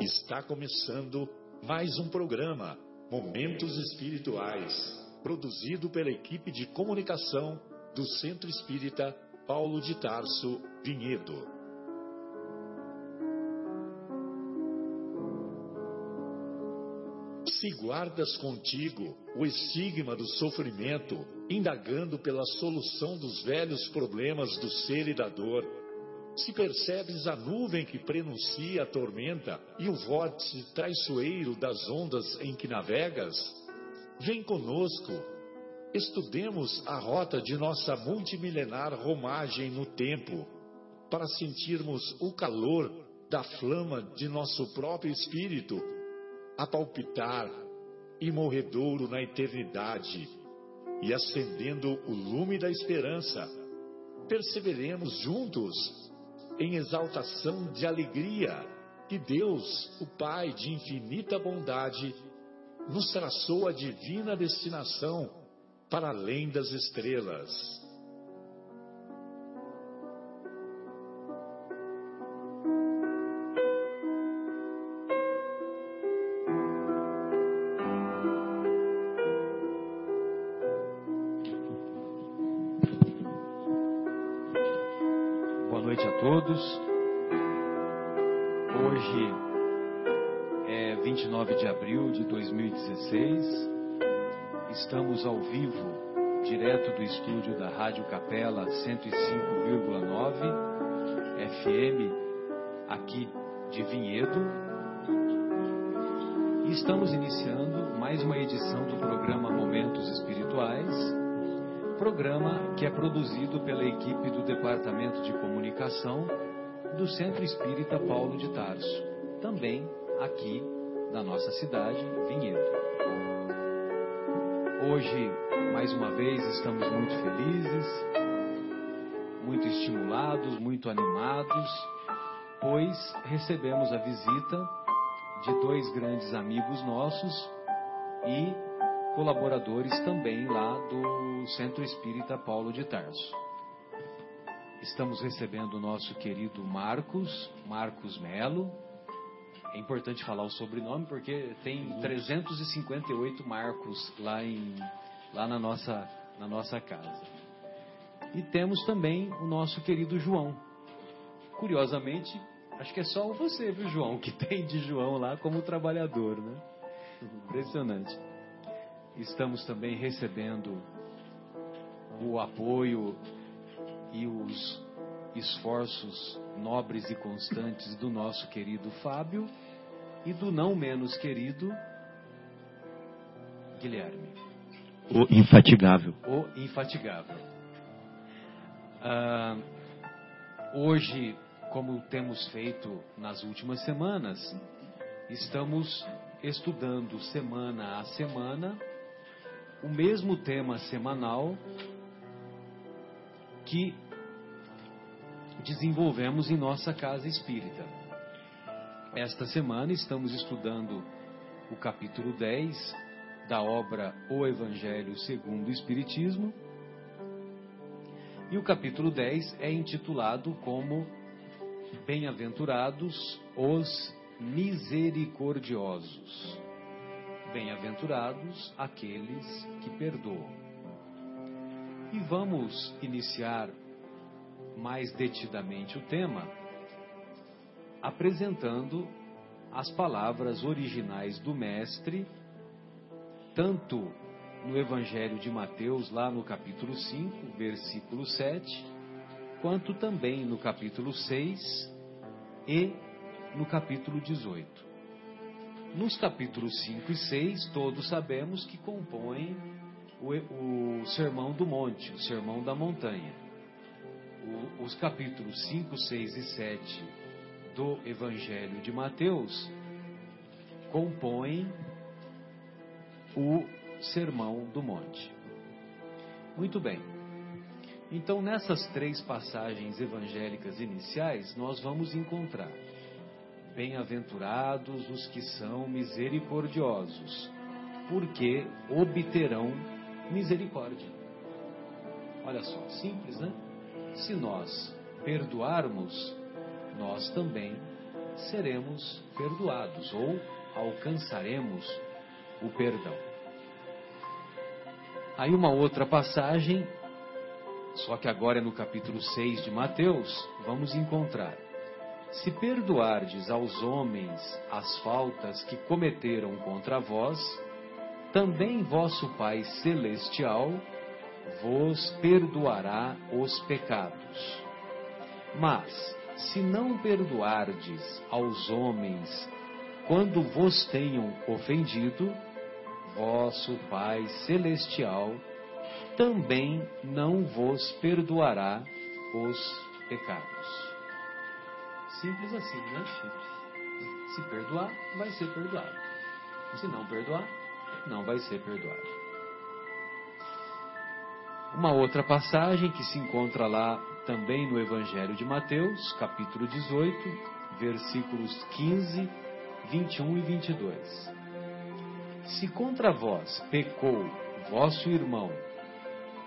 Está começando mais um programa Momentos Espirituais, produzido pela equipe de comunicação do Centro Espírita Paulo de Tarso Vinhedo. Se guardas contigo o estigma do sofrimento, indagando pela solução dos velhos problemas do ser e da dor, se percebes a nuvem que prenuncia a tormenta e o vórtice traiçoeiro das ondas em que navegas, vem conosco, estudemos a rota de nossa multimilenar romagem no tempo, para sentirmos o calor da flama de nosso próprio espírito a palpitar imorredouro na eternidade e acendendo o lume da esperança, perseveremos juntos em exaltação de alegria que Deus, o Pai de infinita bondade, nos traçou a divina destinação para além das estrelas. 105,9 FM, aqui de Vinhedo. E estamos iniciando mais uma edição do programa Momentos Espirituais programa que é produzido pela equipe do Departamento de Comunicação do Centro Espírita Paulo de Tarso, também aqui na nossa cidade, Vinhedo. Hoje, mais uma vez, estamos muito felizes, muito estimulados, muito animados, pois recebemos a visita de dois grandes amigos nossos e colaboradores também lá do Centro Espírita Paulo de Tarso. Estamos recebendo o nosso querido Marcos, Marcos Melo. É importante falar o sobrenome porque tem 358 Marcos lá, em, lá na, nossa, na nossa casa. E temos também o nosso querido João. Curiosamente, acho que é só você, viu, João, que tem de João lá como trabalhador, né? Impressionante. Estamos também recebendo o apoio e os esforços nobres e constantes do nosso querido Fábio e do não menos querido Guilherme. O infatigável. O infatigável. Ah, hoje, como temos feito nas últimas semanas, estamos estudando semana a semana o mesmo tema semanal que desenvolvemos em nossa casa espírita. Esta semana estamos estudando o capítulo 10 da obra O Evangelho segundo o Espiritismo. E o capítulo 10 é intitulado como Bem-aventurados os misericordiosos. Bem-aventurados aqueles que perdoam. E vamos iniciar mais detidamente o tema apresentando as palavras originais do Mestre, tanto no Evangelho de Mateus, lá no capítulo 5, versículo 7, quanto também no capítulo 6 e no capítulo 18. Nos capítulos 5 e 6, todos sabemos que compõem o, o Sermão do Monte, o Sermão da Montanha. O, os capítulos 5, 6 e 7 do Evangelho de Mateus compõem o Sermão do Monte. Muito bem. Então, nessas três passagens evangélicas iniciais, nós vamos encontrar Bem-aventurados os que são misericordiosos, porque obterão misericórdia. Olha só, simples, né? se nós perdoarmos, nós também seremos perdoados ou alcançaremos o perdão. Aí uma outra passagem, só que agora é no capítulo 6 de Mateus, vamos encontrar. Se perdoardes aos homens as faltas que cometeram contra vós, também vosso Pai Celestial vos perdoará os pecados. Mas, se não perdoardes aos homens quando vos tenham ofendido, vosso Pai Celestial também não vos perdoará os pecados. Simples assim, né? Simples. Se perdoar, vai ser perdoado. Se não perdoar, não vai ser perdoado. Uma outra passagem que se encontra lá também no Evangelho de Mateus, capítulo 18, versículos 15, 21 e 22. Se contra vós pecou vosso irmão,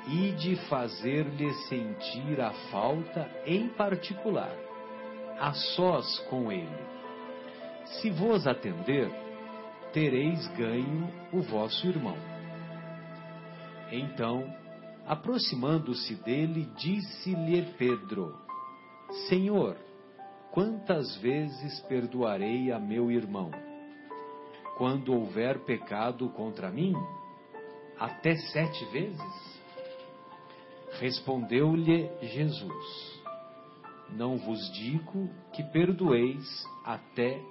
e de fazer-lhe sentir a falta em particular, a sós com ele. Se vos atender, tereis ganho o vosso irmão. Então, aproximando-se dele, disse-lhe Pedro: Senhor, quantas vezes perdoarei a meu irmão? Quando houver pecado contra mim? Até sete vezes? Respondeu-lhe Jesus: Não vos digo que perdoeis até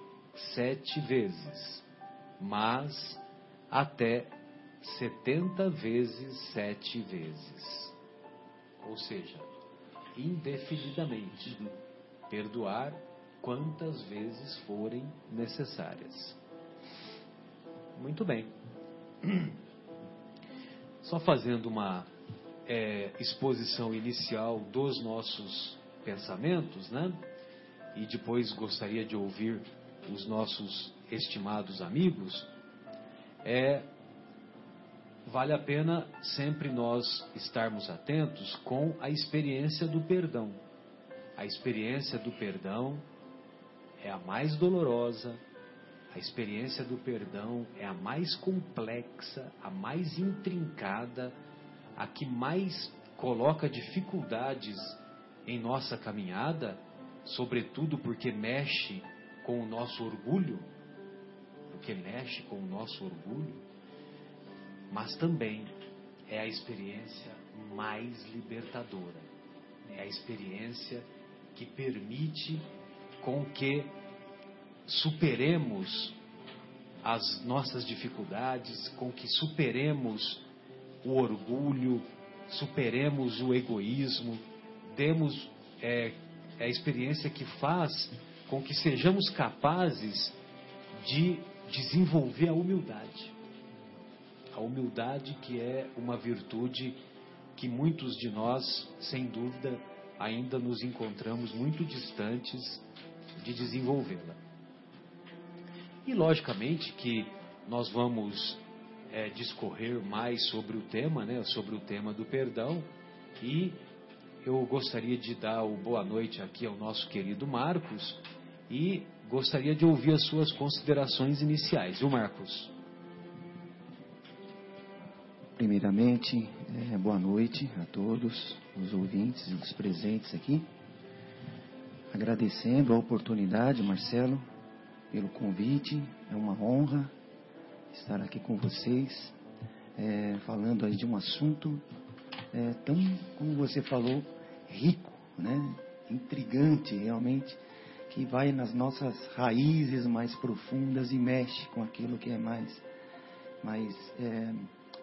sete vezes, mas até setenta vezes sete vezes. Ou seja, indefinidamente. Perdoar quantas vezes forem necessárias. Muito bem. Só fazendo uma é, exposição inicial dos nossos pensamentos, né? E depois gostaria de ouvir os nossos estimados amigos. É vale a pena sempre nós estarmos atentos com a experiência do perdão. A experiência do perdão é a mais dolorosa, a experiência do perdão é a mais complexa, a mais intrincada, a que mais coloca dificuldades em nossa caminhada, sobretudo porque mexe com o nosso orgulho, porque mexe com o nosso orgulho, mas também é a experiência mais libertadora, é a experiência que permite com que superemos as nossas dificuldades, com que superemos o orgulho, superemos o egoísmo, demos é, é a experiência que faz com que sejamos capazes de desenvolver a humildade. A humildade que é uma virtude que muitos de nós, sem dúvida, ainda nos encontramos muito distantes de desenvolvê-la. E logicamente que nós vamos é, discorrer mais sobre o tema, né, sobre o tema do perdão, e eu gostaria de dar o boa noite aqui ao nosso querido Marcos e gostaria de ouvir as suas considerações iniciais, viu, Marcos? Primeiramente, é, boa noite a todos os ouvintes e os presentes aqui. Agradecendo a oportunidade, Marcelo, pelo convite. É uma honra estar aqui com vocês, é, falando aí de um assunto é, tão, como você falou, rico, né? intrigante realmente, que vai nas nossas raízes mais profundas e mexe com aquilo que é mais, mais é,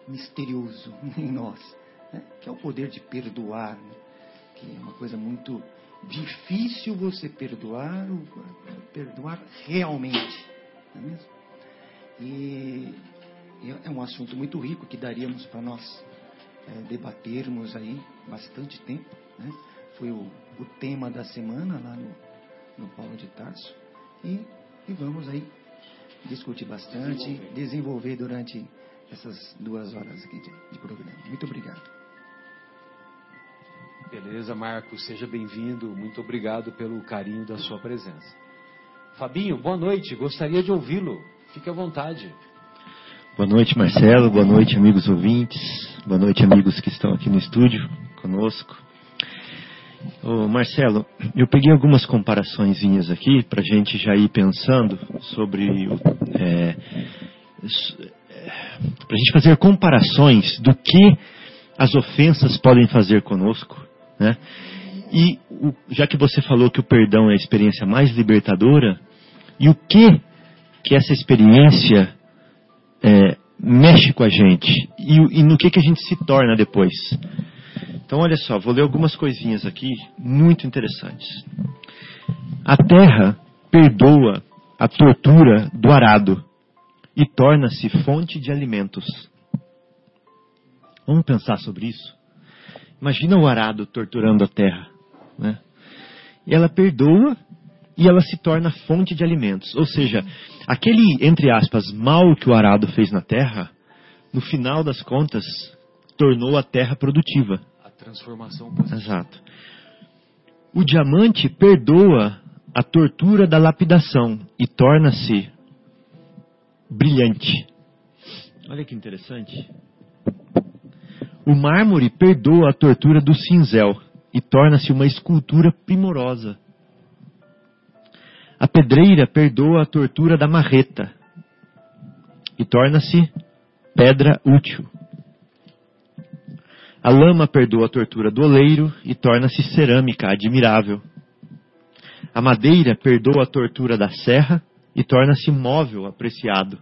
misterioso em nós, né? que é o poder de perdoar, né? que é uma coisa muito difícil você perdoar, perdoar realmente, não é mesmo? E é um assunto muito rico que daríamos para nós é, debatermos aí bastante tempo, né? Foi o, o tema da semana lá no, no Paulo de Tarso e, e vamos aí discutir bastante, desenvolver, desenvolver durante essas duas horas aqui de, de programa. Muito obrigado. Beleza, Marcos, seja bem-vindo. Muito obrigado pelo carinho da sua presença. Fabinho, boa noite. Gostaria de ouvi-lo. Fique à vontade. Boa noite, Marcelo. Boa noite, amigos ouvintes. Boa noite, amigos que estão aqui no estúdio conosco. Ô, Marcelo, eu peguei algumas comparaçõezinhas aqui para a gente já ir pensando sobre é, para a gente fazer comparações do que as ofensas podem fazer conosco, né? E o, já que você falou que o perdão é a experiência mais libertadora, e o que que essa experiência é, mexe com a gente e, e no que que a gente se torna depois? Então, olha só, vou ler algumas coisinhas aqui muito interessantes. A terra perdoa a tortura do arado e torna-se fonte de alimentos. Vamos pensar sobre isso? Imagina o arado torturando a terra. Né? E ela perdoa e ela se torna fonte de alimentos. Ou seja, aquele, entre aspas, mal que o arado fez na terra, no final das contas, tornou a terra produtiva transformação positiva. Exato. O diamante perdoa a tortura da lapidação e torna-se brilhante. Olha que interessante. O mármore perdoa a tortura do cinzel e torna-se uma escultura primorosa. A pedreira perdoa a tortura da marreta e torna-se pedra útil. A lama perdoa a tortura do oleiro e torna-se cerâmica admirável. A madeira perdoa a tortura da serra e torna-se móvel apreciado.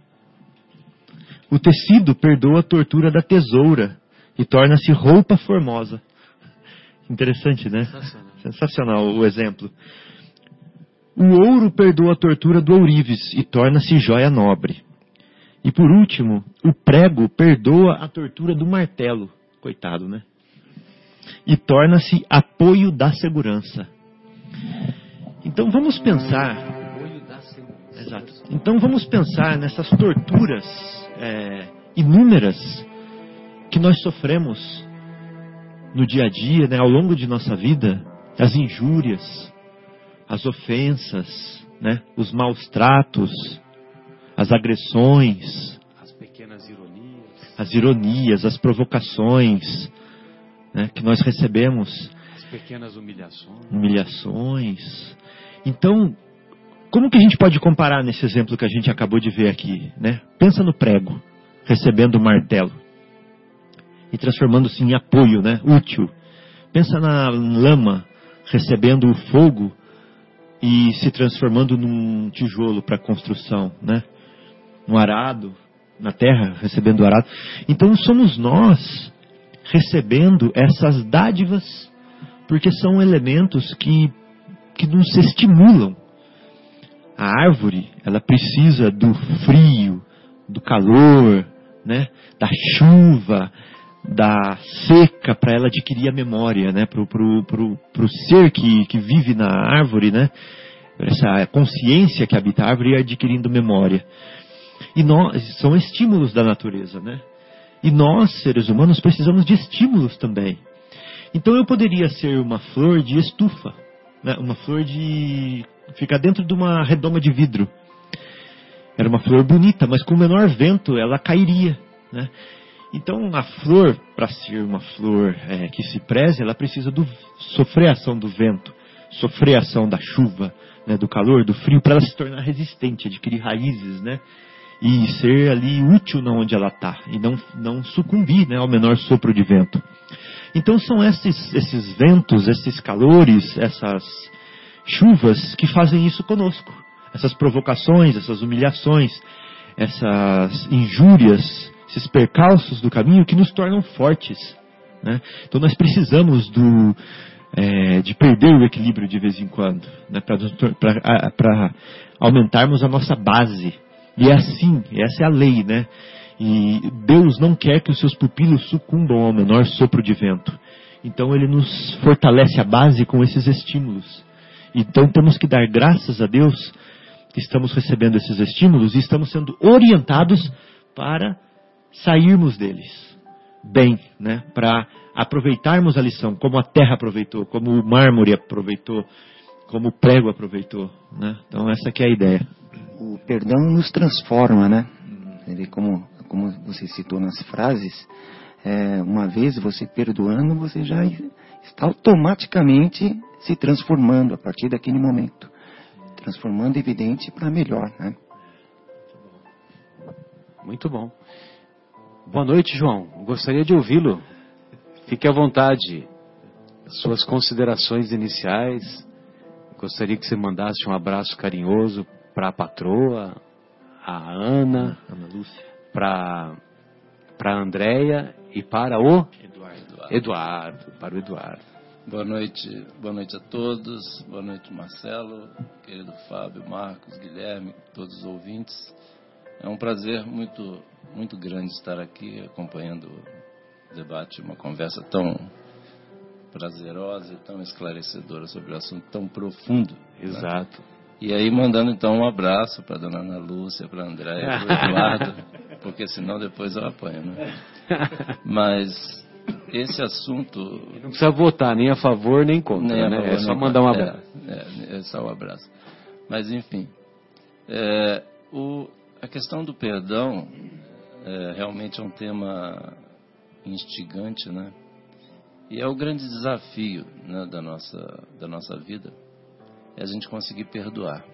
O tecido perdoa a tortura da tesoura e torna-se roupa formosa. Interessante, né? Sensacional. Sensacional o exemplo. O ouro perdoa a tortura do ourives e torna-se joia nobre. E por último, o prego perdoa a tortura do martelo Coitado, né? E torna-se apoio da segurança. Então vamos pensar. Exato. Então vamos pensar nessas torturas é, inúmeras que nós sofremos no dia a dia, né, ao longo de nossa vida, as injúrias, as ofensas, né, os maus tratos, as agressões, as ironias, as provocações né, que nós recebemos. As pequenas humilhações. Humilhações. Então, como que a gente pode comparar nesse exemplo que a gente acabou de ver aqui? Né? Pensa no prego, recebendo o martelo e transformando-se em apoio, né? útil. Pensa na lama, recebendo o fogo e se transformando num tijolo para construção, né? Um arado na terra, recebendo o arado. Então somos nós recebendo essas dádivas, porque são elementos que, que nos estimulam. A árvore, ela precisa do frio, do calor, né, da chuva, da seca para ela adquirir a memória, né, para o ser que, que vive na árvore, né, essa consciência que habita a árvore ir adquirindo memória. E nós, são estímulos da natureza, né? E nós, seres humanos, precisamos de estímulos também. Então eu poderia ser uma flor de estufa, né? uma flor de. ficar dentro de uma redoma de vidro. Era uma flor bonita, mas com o menor vento ela cairia. Né? Então a flor, para ser uma flor é, que se preze, ela precisa do, sofrer a ação do vento, sofrer a ação da chuva, né, do calor, do frio, para ela se tornar resistente, adquirir raízes, né? e ser ali útil na onde ela está e não, não sucumbir né, ao menor sopro de vento. Então são esses, esses ventos, esses calores, essas chuvas que fazem isso conosco. Essas provocações, essas humilhações, essas injúrias, esses percalços do caminho que nos tornam fortes. Né? Então nós precisamos do, é, de perder o equilíbrio de vez em quando, né? para aumentarmos a nossa base e é assim, essa é a lei, né? E Deus não quer que os seus pupilos sucumbam ao menor sopro de vento. Então ele nos fortalece a base com esses estímulos. Então temos que dar graças a Deus que estamos recebendo esses estímulos e estamos sendo orientados para sairmos deles. bem, né? Para aproveitarmos a lição, como a terra aproveitou, como o mármore aproveitou, como o prego aproveitou, né? Então essa que é a ideia. O perdão nos transforma, né? Como, como você citou nas frases, é, uma vez você perdoando, você já está automaticamente se transformando a partir daquele momento. Transformando evidente para melhor, né? Muito bom. Boa noite, João. Gostaria de ouvi-lo. Fique à vontade. Suas considerações iniciais. Gostaria que você mandasse um abraço carinhoso para a patroa, a Ana, Ana Lúcia. para para a Andréia e para o Eduardo. Eduardo, para o Eduardo. Boa noite, boa noite a todos. Boa noite, Marcelo, querido Fábio, Marcos, Guilherme, todos os ouvintes. É um prazer muito, muito grande estar aqui acompanhando o debate, uma conversa tão prazerosa e tão esclarecedora sobre um assunto tão profundo. né? Exato. E aí mandando então um abraço para dona Ana Lúcia, para Andréia, para Eduardo, porque senão depois eu apanho, né? Mas esse assunto Não precisa votar nem a favor nem contra, nem né? favor, é só mandar um abraço. É, é, é só um abraço. Mas, enfim, é, o, a questão do perdão é, realmente é um tema instigante, né? E é o grande desafio né, da, nossa, da nossa vida, é a gente conseguir perdoar.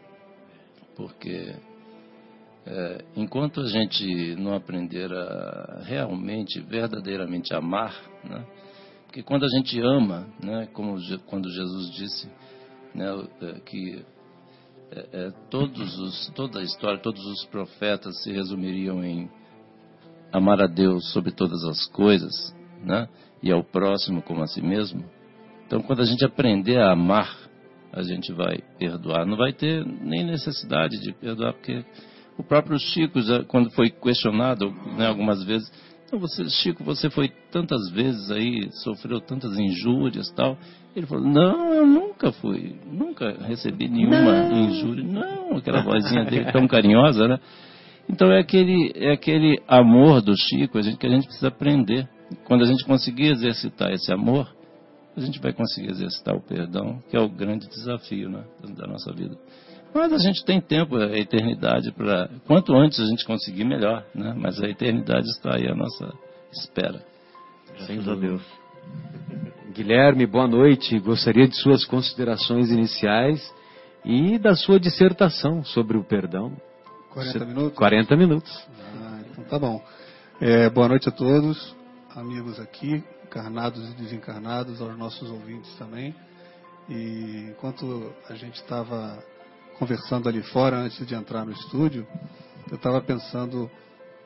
Porque é, enquanto a gente não aprender a realmente, verdadeiramente amar, né? Porque quando a gente ama, né, como quando Jesus disse, né, é, que é, é, todos os, toda a história, todos os profetas se resumiriam em amar a Deus sobre todas as coisas, né, e ao próximo como a si mesmo. Então, quando a gente aprender a amar, a gente vai perdoar. Não vai ter nem necessidade de perdoar, porque o próprio Chico, já, quando foi questionado né, algumas vezes, então você, Chico, você foi tantas vezes aí, sofreu tantas injúrias e tal. Ele falou, não, eu nunca fui, nunca recebi nenhuma injúria. Não, aquela vozinha dele tão carinhosa, né? Então é aquele, é aquele amor do Chico a gente, que a gente precisa aprender. Quando a gente conseguir exercitar esse amor, a gente vai conseguir exercitar o perdão, que é o grande desafio né, da nossa vida. Mas a gente tem tempo, a eternidade para. Quanto antes a gente conseguir, melhor, né? Mas a eternidade está aí à nossa espera. Graças a Deus. Guilherme, boa noite. Gostaria de suas considerações iniciais e da sua dissertação sobre o perdão. 40 Você- minutos? 40 minutos. Ah, então tá bom. É, boa noite a todos, amigos aqui, encarnados e desencarnados, aos nossos ouvintes também. E enquanto a gente estava conversando ali fora, antes de entrar no estúdio, eu estava pensando,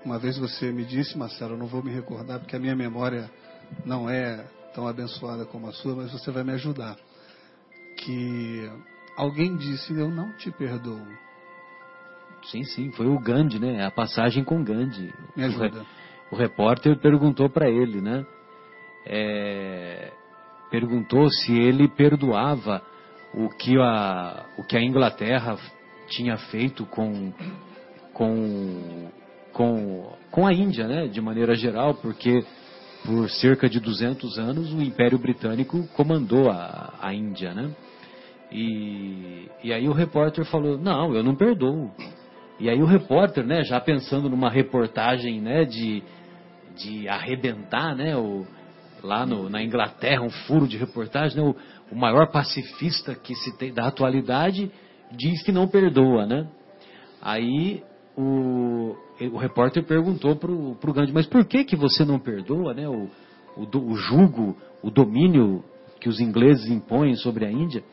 uma vez você me disse, Marcelo, eu não vou me recordar porque a minha memória não é tão abençoada como a sua, mas você vai me ajudar. Que alguém disse, eu não te perdoo. Sim, sim, foi o Gandhi, né? A passagem com Gandhi. Me ajuda. O repórter perguntou para ele, né? É, perguntou se ele perdoava o que a, o que a Inglaterra tinha feito com, com, com, com a Índia, né? De maneira geral, porque por cerca de 200 anos o Império Britânico comandou a, a Índia, né? E, e aí o repórter falou, não, eu não perdoo. E aí o repórter, né, já pensando numa reportagem, né, de, de arrebentar, né, o, lá no, na Inglaterra, um furo de reportagem, né, o, o maior pacifista que se tem da atualidade diz que não perdoa, né? Aí o, o repórter perguntou pro, pro Gandhi, mas por que que você não perdoa, né, o, o, o jugo, o domínio que os ingleses impõem sobre a Índia?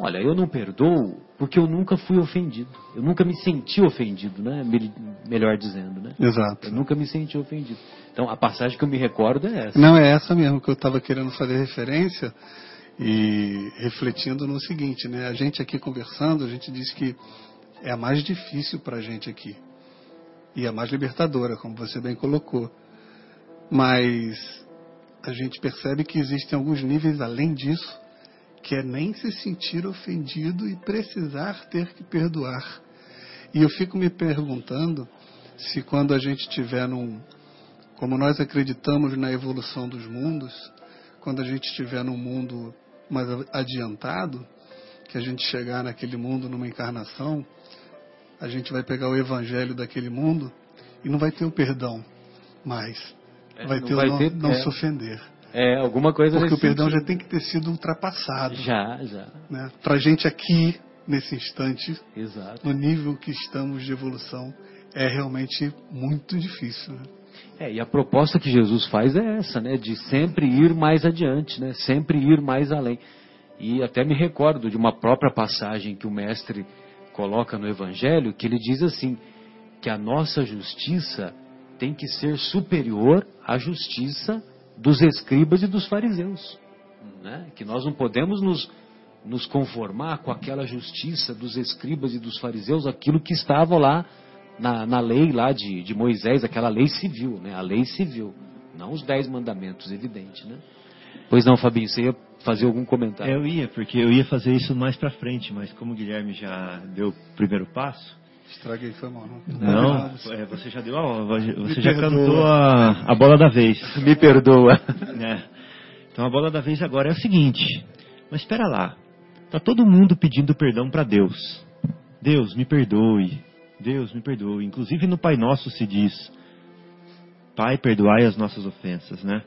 Olha, eu não perdoo porque eu nunca fui ofendido. Eu nunca me senti ofendido, né? Mel- Melhor dizendo, né? Exato. Eu nunca me senti ofendido. Então, a passagem que eu me recordo é essa. Não, é essa mesmo que eu estava querendo fazer referência e refletindo no seguinte, né? A gente aqui conversando, a gente diz que é a mais difícil para a gente aqui e a mais libertadora, como você bem colocou. Mas a gente percebe que existem alguns níveis além disso, que é nem se sentir ofendido e precisar ter que perdoar. E eu fico me perguntando se quando a gente estiver num como nós acreditamos na evolução dos mundos, quando a gente estiver num mundo mais adiantado, que a gente chegar naquele mundo numa encarnação, a gente vai pegar o evangelho daquele mundo e não vai ter o perdão mais. É, vai ter vai o não, ter- não é. se ofender. É, alguma coisa Porque o perdão sentido. já tem que ter sido ultrapassado. Já, já. Né? Para a gente aqui, nesse instante, Exato. no nível que estamos de evolução, é realmente muito difícil. Né? É, e a proposta que Jesus faz é essa, né? De sempre ir mais adiante, né? Sempre ir mais além. E até me recordo de uma própria passagem que o mestre coloca no Evangelho, que ele diz assim, que a nossa justiça tem que ser superior à justiça dos escribas e dos fariseus. Né? Que nós não podemos nos, nos conformar com aquela justiça dos escribas e dos fariseus, aquilo que estava lá na, na lei lá de, de Moisés, aquela lei civil, né? A lei civil, não os dez mandamentos, evidente, né? Pois não, Fabinho, você ia fazer algum comentário? Eu ia, porque eu ia fazer isso mais pra frente, mas como o Guilherme já deu o primeiro passo, Estraguei, foi mal. Não, não, é, você já deu a, você já cantou a, a bola da vez. Me perdoa. né? Então a bola da vez agora é o seguinte, mas espera lá, tá todo mundo pedindo perdão pra Deus. Deus, me perdoe. Deus, me perdoe. Inclusive no Pai Nosso se diz, Pai, perdoai as nossas ofensas, né?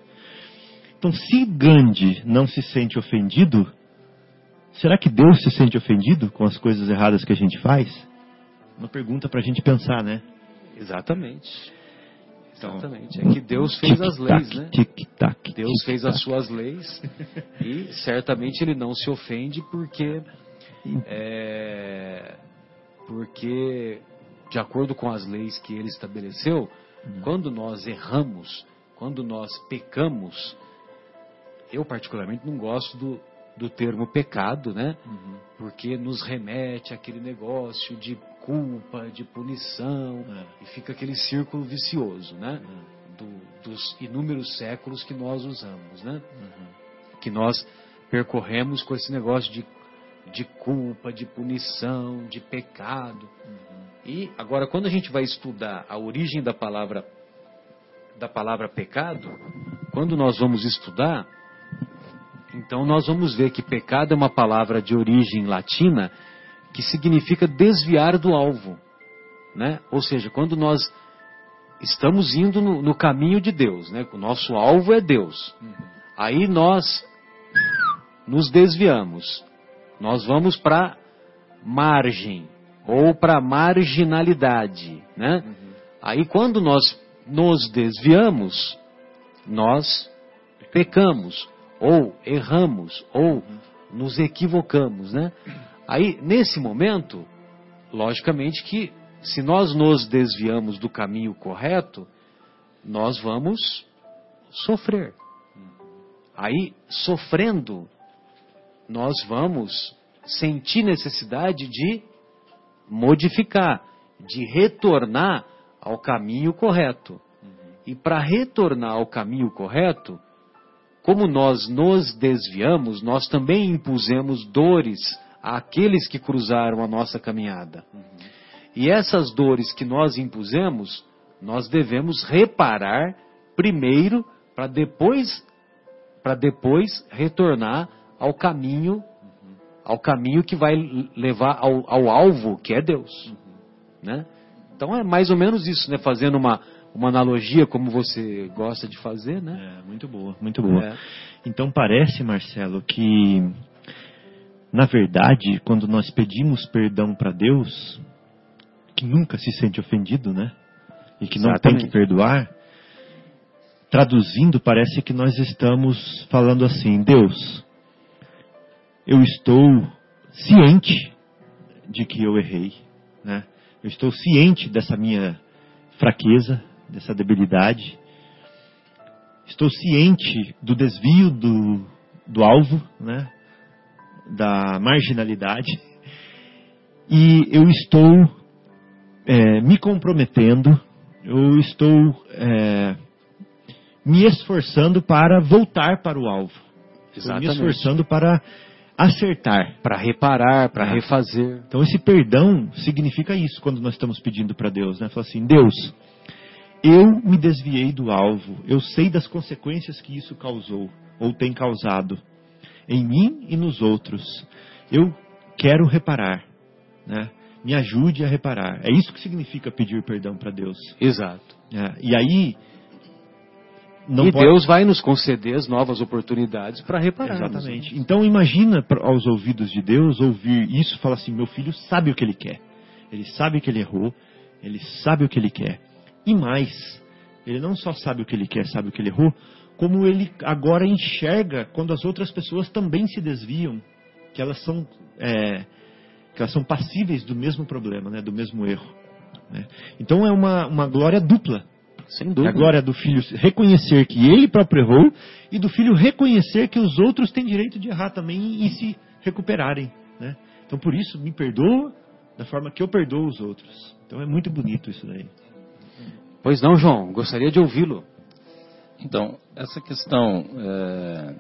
Então, se Gandhi não se sente ofendido, será que Deus se sente ofendido com as coisas erradas que a gente faz? Uma pergunta para a gente pensar, né? Exatamente. Então, Exatamente. É que Deus fez as leis, né? Tic-tac, Deus fez as suas leis e certamente ele não se ofende porque é, porque de acordo com as leis que ele estabeleceu, quando nós erramos, quando nós pecamos, eu particularmente não gosto do, do termo pecado, né? Porque nos remete àquele negócio de culpa, de punição, É. e fica aquele círculo vicioso, né? Do- dos inúmeros séculos que nós usamos, né? Que nós percorremos com esse negócio de, de culpa, de punição, de pecado. E agora, quando a gente vai estudar a origem da palavra da palavra pecado, quando nós vamos estudar, então nós vamos ver que pecado é uma palavra de origem latina que significa desviar do alvo, né? Ou seja, quando nós estamos indo no, no caminho de Deus, né? O nosso alvo é Deus. Aí nós nos desviamos. Nós vamos para margem ou para marginalidade, né? Aí quando nós nos desviamos, nós pecamos ou erramos ou nos equivocamos, né? Aí nesse momento, logicamente que se nós nos desviamos do caminho correto, nós vamos sofrer. Aí, sofrendo, nós vamos sentir necessidade de modificar, de retornar ao caminho correto. E para retornar ao caminho correto, como nós nos desviamos, nós também impusemos dores àqueles que cruzaram a nossa caminhada. E essas dores que nós impusemos, nós devemos reparar primeiro para depois para depois retornar ao caminho ao caminho que vai levar ao, ao alvo que é Deus, né? Então é mais ou menos isso, né? Fazendo uma uma analogia como você gosta de fazer, né? É, muito boa, muito boa. É. Então parece, Marcelo, que na verdade, quando nós pedimos perdão para Deus, que nunca se sente ofendido, né? E que não tem Exatamente. que perdoar, traduzindo, parece que nós estamos falando assim: Deus, eu estou ciente de que eu errei, né? Eu estou ciente dessa minha fraqueza, dessa debilidade. Estou ciente do desvio do, do alvo, né? Da marginalidade. E eu estou é, me comprometendo, eu estou é, me esforçando para voltar para o alvo. Me esforçando para acertar. Para reparar, para Ah. refazer. Então esse perdão significa isso quando nós estamos pedindo para Deus, né? Falar assim, Deus, eu me desviei do alvo, eu sei das consequências que isso causou ou tem causado em mim e nos outros. Eu quero reparar, né? Me ajude a reparar. É isso que significa pedir perdão para Deus. Exato. É, e aí não e pode- Deus vai nos conceder as novas oportunidades para reparar. Exatamente. Então imagina aos ouvidos de Deus ouvir isso falar assim: meu filho sabe o que ele quer. Ele sabe que ele errou, ele sabe o que ele quer. E mais, ele não só sabe o que ele quer, sabe o que ele errou, como ele agora enxerga quando as outras pessoas também se desviam, que elas são, é, que elas são passíveis do mesmo problema, né, do mesmo erro. né. Então é uma, uma glória dupla. Sem dúvida. a glória do filho reconhecer que ele próprio errou e do filho reconhecer que os outros têm direito de errar também e se recuperarem. Né? Então por isso me perdoa da forma que eu perdoo os outros. Então é muito bonito isso daí. Pois não, João, gostaria de ouvi-lo. Então, essa questão é,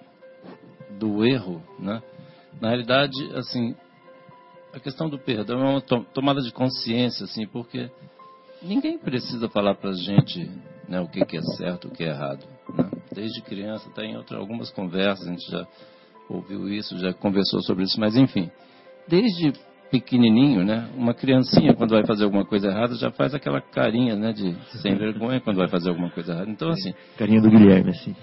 do erro, né? Na realidade, assim, a questão do perdão é uma to- tomada de consciência, assim, porque ninguém precisa falar para a gente né, o que, que é certo, o que é errado. Né? Desde criança, até em outra, algumas conversas, a gente já ouviu isso, já conversou sobre isso, mas enfim, desde pequenininho, né, uma criancinha quando vai fazer alguma coisa errada já faz aquela carinha, né, de sem vergonha quando vai fazer alguma coisa errada. Então assim, Carinha do Guilherme, assim.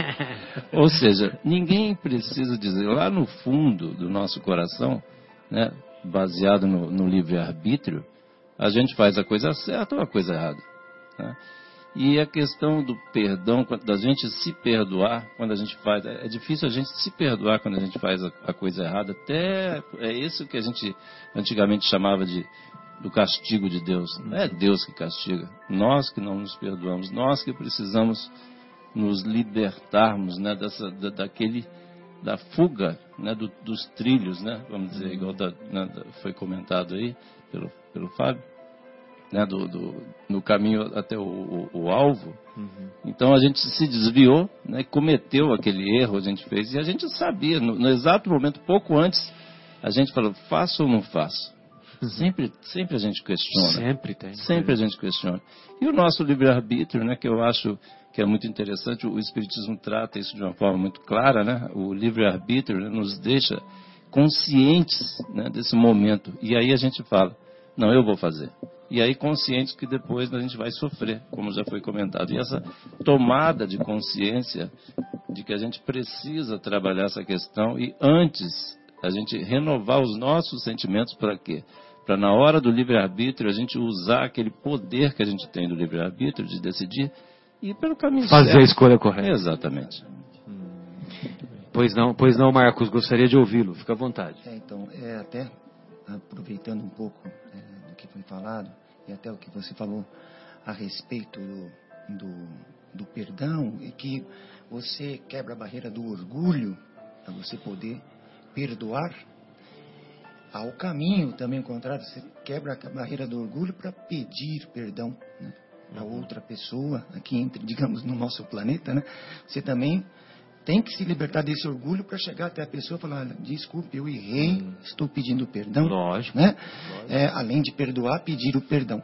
ou seja, ninguém precisa dizer lá no fundo do nosso coração, né, baseado no, no livre-arbítrio, a gente faz a coisa certa ou a coisa errada. né? E a questão do perdão, da gente se perdoar quando a gente faz. É difícil a gente se perdoar quando a gente faz a, a coisa errada. Até é isso que a gente antigamente chamava de do castigo de Deus. Não é Deus que castiga. Nós que não nos perdoamos. Nós que precisamos nos libertarmos né, dessa, da, daquele da fuga né, do- dos trilhos, né, vamos dizer, igual da- né, foi comentado aí pelo, pelo Fábio, né, do, do- no caminho até o, o- o alvo. Então a gente se desviou, né, cometeu aquele erro, a gente fez, e a gente sabia, no, no exato momento, pouco antes, a gente falou, faço ou não faço? Sempre, sempre a gente questiona. Sempre tem. Sempre a gente questiona. E o nosso livre-arbítrio, né, que eu acho que é muito interessante, o Espiritismo trata isso de uma forma muito clara, né? O livre-arbítrio né, nos deixa conscientes né, desse momento. E aí a gente fala, não, eu vou fazer. E aí conscientes que depois a gente vai sofrer, como já foi comentado. E essa tomada de consciência de que a gente precisa trabalhar essa questão e antes a gente renovar os nossos sentimentos para quê? Para na hora do livre-arbítrio a gente usar aquele poder que a gente tem do livre-arbítrio de decidir e ir pelo caminho Fazer a certo. escolha correta. Exatamente. Pois não, pois não, Marcos, gostaria de ouvi-lo. Fica à vontade. É, então, é, até aproveitando um pouco é, do que foi falado e até o que você falou a respeito do, do, do perdão, é que você quebra a barreira do orgulho para você poder perdoar. Há o caminho também ao contrário, você quebra a barreira do orgulho para pedir perdão né, para outra pessoa, aqui entre, digamos, no nosso planeta, né? Você também tem que se libertar desse orgulho para chegar até a pessoa e falar, "Olha, desculpe, eu errei, estou pedindo perdão. Lógico. Né? É, além de perdoar, pedir o perdão.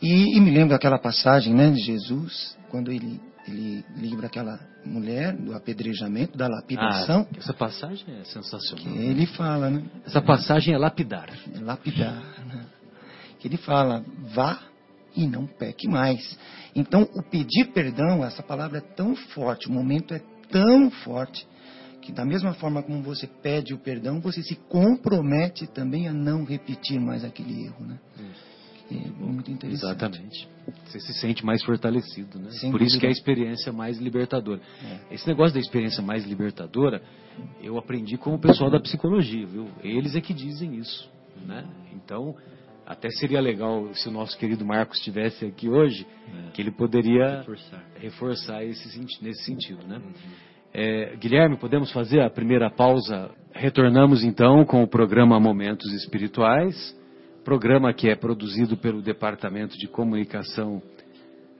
E, e me lembro daquela passagem né, de Jesus, quando ele, ele livra aquela mulher do apedrejamento, da lapidação, Ah, essa passagem é sensacional. ele fala, né? Essa passagem é lapidar. É lapidar, né? Que ele fala, vá e não peque mais. Então, o pedir perdão, essa palavra é tão forte, o momento é tão forte, que da mesma forma como você pede o perdão, você se compromete também a não repetir mais aquele erro, né? É muito interessante. Exatamente. Você se sente mais fortalecido, né? Sem Por isso que é a experiência mais libertadora. É. Esse negócio da experiência mais libertadora, eu aprendi com o pessoal da psicologia, viu? Eles é que dizem isso, né? Então, até seria legal se o nosso querido Marcos estivesse aqui hoje, que ele poderia Reforçar. reforçar esse, nesse sentido, né? É, Guilherme, podemos fazer a primeira pausa? Retornamos então com o programa Momentos Espirituais, programa que é produzido pelo Departamento de Comunicação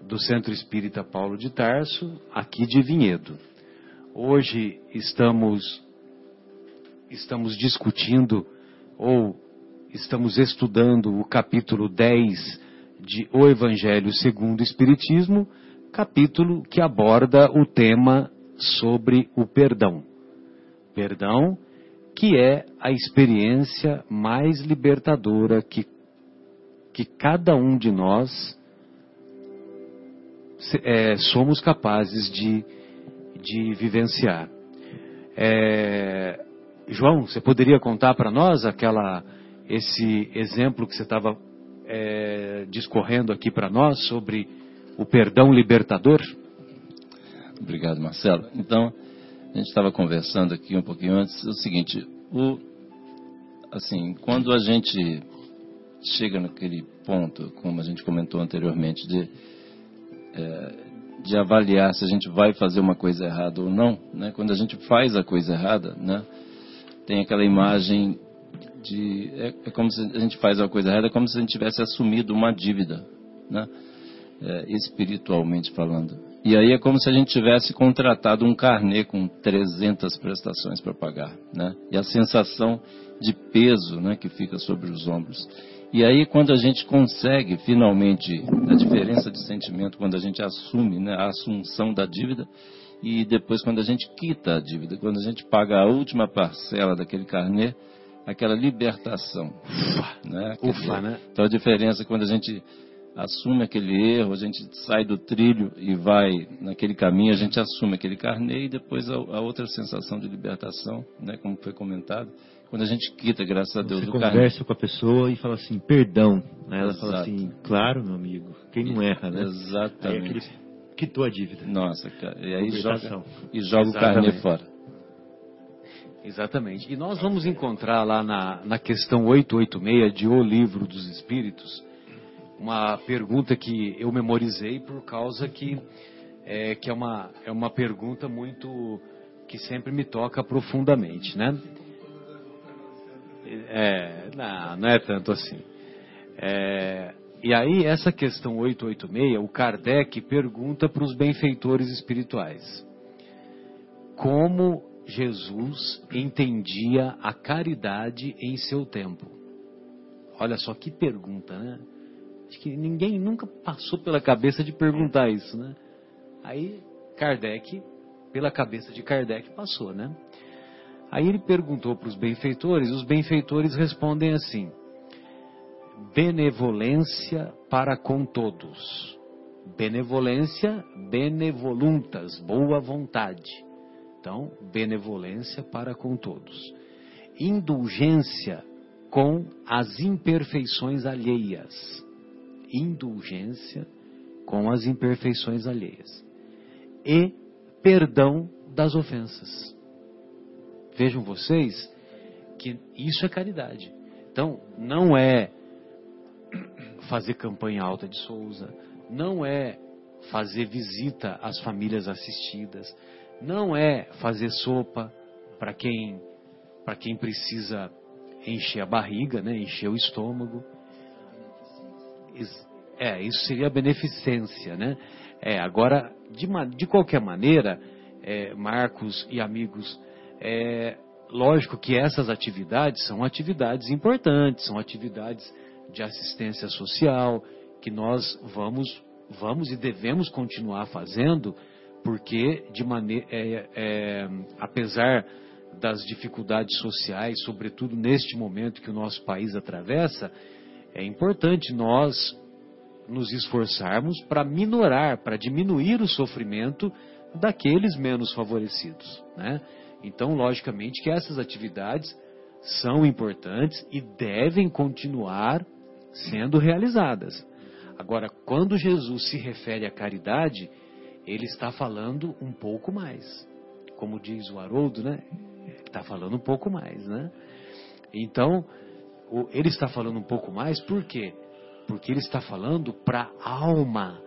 do Centro Espírita Paulo de Tarso, aqui de Vinhedo. Hoje estamos estamos discutindo ou estamos estudando o capítulo 10 de O Evangelho segundo o Espiritismo, capítulo que aborda o tema sobre o perdão. Perdão, que é a experiência mais libertadora que, que cada um de nós é, somos capazes de, de vivenciar. É, João, você poderia contar para nós aquela esse exemplo que você estava é, discorrendo aqui para nós sobre o perdão libertador? Obrigado, Marcelo. Então, a gente estava conversando aqui um pouquinho antes, é o seguinte, o, assim, quando a gente chega naquele ponto, como a gente comentou anteriormente, de, é, de avaliar se a gente vai fazer uma coisa errada ou não, né? quando a gente faz a coisa errada, né? tem aquela imagem de. É, é, como se a gente faz uma coisa errada, é como se a gente tivesse assumido uma dívida, né? É, espiritualmente falando. E aí é como se a gente tivesse contratado um carnê com 300 prestações para pagar, né? E a sensação de peso, né, que fica sobre os ombros. E aí quando a gente consegue finalmente a diferença de sentimento quando a gente assume, né, a assunção da dívida, e depois quando a gente quita a dívida, quando a gente paga a última parcela daquele carnê, aquela libertação. Né? Ufa, né? Então a diferença é quando a gente assume aquele erro, a gente sai do trilho e vai naquele caminho, a gente assume aquele carnê e depois a, a outra sensação de libertação, né, como foi comentado, quando a gente quita, graças a Deus, Você o conversa com a pessoa e fala assim, perdão. Aí ela Exato. fala assim, claro, meu amigo, quem não erra, né? Exatamente. Aí aquele quitou a dívida. Nossa, cara. E aí joga, e joga o carnê fora. Exatamente. E nós vamos encontrar lá na, na questão 886 de O Livro dos Espíritos uma pergunta que eu memorizei por causa que é, que é uma, é uma pergunta muito que sempre me toca profundamente, né? É, não, não é tanto assim. É, e aí, essa questão 886, o Kardec pergunta para os benfeitores espirituais: como Jesus entendia a caridade em seu tempo? Olha só que pergunta, né? Acho que ninguém nunca passou pela cabeça de perguntar isso, né? Aí, Kardec, pela cabeça de Kardec, passou, né? Aí ele perguntou para os benfeitores, os benfeitores respondem assim: benevolência para com todos. Benevolência, benevoluntas, boa vontade. Então, benevolência para com todos. Indulgência com as imperfeições alheias. Indulgência com as imperfeições alheias. E perdão das ofensas. Vejam vocês que isso é caridade. Então, não é fazer campanha alta de Souza, não é fazer visita às famílias assistidas, não é fazer sopa para quem para quem precisa encher a barriga, né, encher o estômago. É, isso seria beneficência, né? É, agora, de, de qualquer maneira, é, Marcos e amigos, é, lógico que essas atividades são atividades importantes, são atividades de assistência social que nós vamos, vamos e devemos continuar fazendo, porque de maneira, é, é, apesar das dificuldades sociais, sobretudo neste momento que o nosso país atravessa, é importante nós nos esforçarmos para minorar, para diminuir o sofrimento daqueles menos favorecidos, né? Então, logicamente que essas atividades são importantes e devem continuar sendo realizadas. Agora, quando Jesus se refere à caridade, ele está falando um pouco mais. Como diz o Haroldo, né? Está falando um pouco mais, né? Então, ele está falando um pouco mais por quê? Porque ele está falando para a alma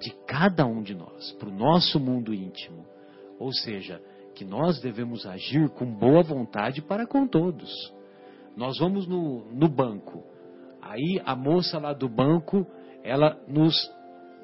de cada um de nós, para o nosso mundo íntimo. Ou seja, que nós devemos agir com boa vontade para com todos. Nós vamos no, no banco, Aí a moça lá do banco, ela nos,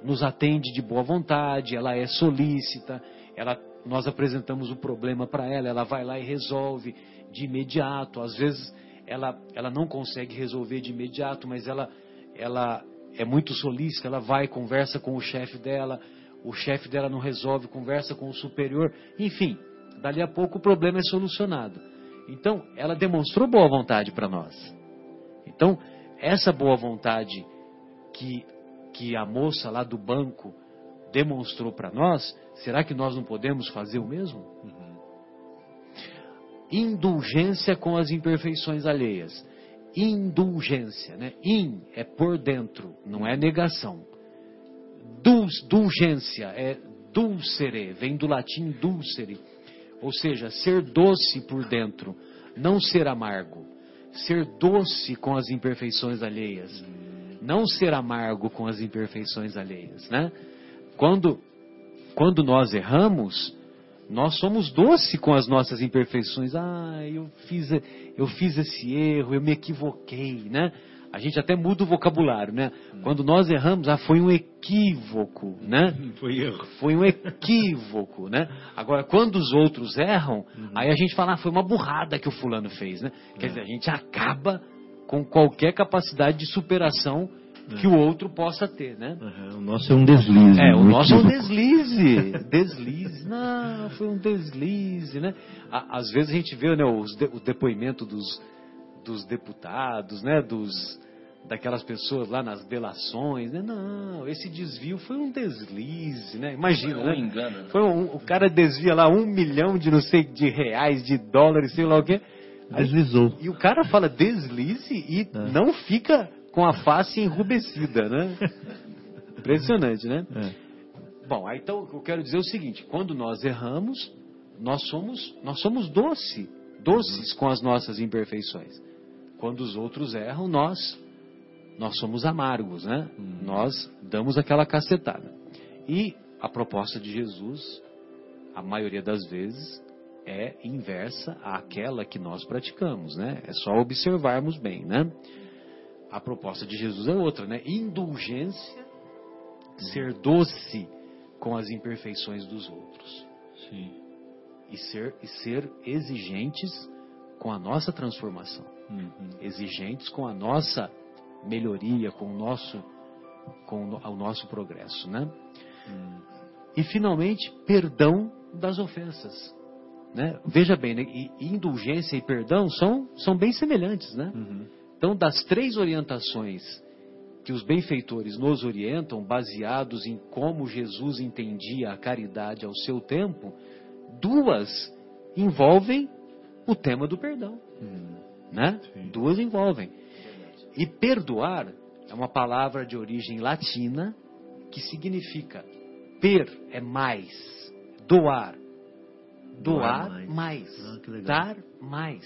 nos atende de boa vontade, ela é solícita, ela, nós apresentamos o problema para ela, ela vai lá e resolve de imediato. Às vezes ela, ela não consegue resolver de imediato, mas ela, ela é muito solícita, ela vai, conversa com o chefe dela, o chefe dela não resolve, conversa com o superior, enfim, dali a pouco o problema é solucionado. Então, ela demonstrou boa vontade para nós. Então, essa boa vontade que, que a moça lá do banco demonstrou para nós, será que nós não podemos fazer o mesmo? Uhum. Indulgência com as imperfeições alheias. Indulgência, né? In é por dentro, não é negação. Dulgência dulgência é dulcere, vem do latim dulcere, ou seja, ser doce por dentro, não ser amargo. Ser doce com as imperfeições alheias, não ser amargo com as imperfeições alheias, né? Quando quando nós erramos, nós somos doce com as nossas imperfeições. Ah, eu fiz, eu fiz esse erro, eu me equivoquei, né? A gente até muda o vocabulário, né? Quando nós erramos, ah, foi um equívoco, né? Foi erro. Foi um equívoco, né? Agora, quando os outros erram, uhum. aí a gente fala, ah, foi uma burrada que o fulano fez, né? Quer dizer, a gente acaba com qualquer capacidade de superação que o outro possa ter, né? Uhum, o nosso é um deslize. É, o nosso é um deslize. Deslize. Não, foi um deslize, né? Às vezes a gente vê né, de, o depoimento dos, dos deputados, né? Dos, daquelas pessoas lá nas delações, né? Não, esse desvio foi um deslize, né? Imagina, né? Engano, né? Foi um, o cara desvia lá um milhão de não sei de reais, de dólares, sei lá o quê. Deslizou. E o cara fala deslize e é. não fica com a face enrubescida, né? Impressionante, né? É. Bom, aí, então eu quero dizer o seguinte: quando nós erramos, nós somos, nós somos doce, doces com as nossas imperfeições. Quando os outros erram, nós, nós somos amargos, né? Hum. Nós damos aquela cacetada. E a proposta de Jesus, a maioria das vezes, é inversa àquela que nós praticamos, né? É só observarmos bem, né? a proposta de Jesus é outra, né? Indulgência, ser doce com as imperfeições dos outros. Sim. E ser, e ser exigentes com a nossa transformação. Uhum. Exigentes com a nossa melhoria, com o nosso, com o nosso progresso, né? Uhum. E finalmente, perdão das ofensas. Né? Veja bem, né? e, indulgência e perdão são, são bem semelhantes, né? Uhum. Então, das três orientações que os benfeitores nos orientam, baseados em como Jesus entendia a caridade ao seu tempo, duas envolvem o tema do perdão. Hum, né? Duas envolvem. E perdoar é uma palavra de origem latina que significa per é mais, doar. Doar, mais, ah, dar mais.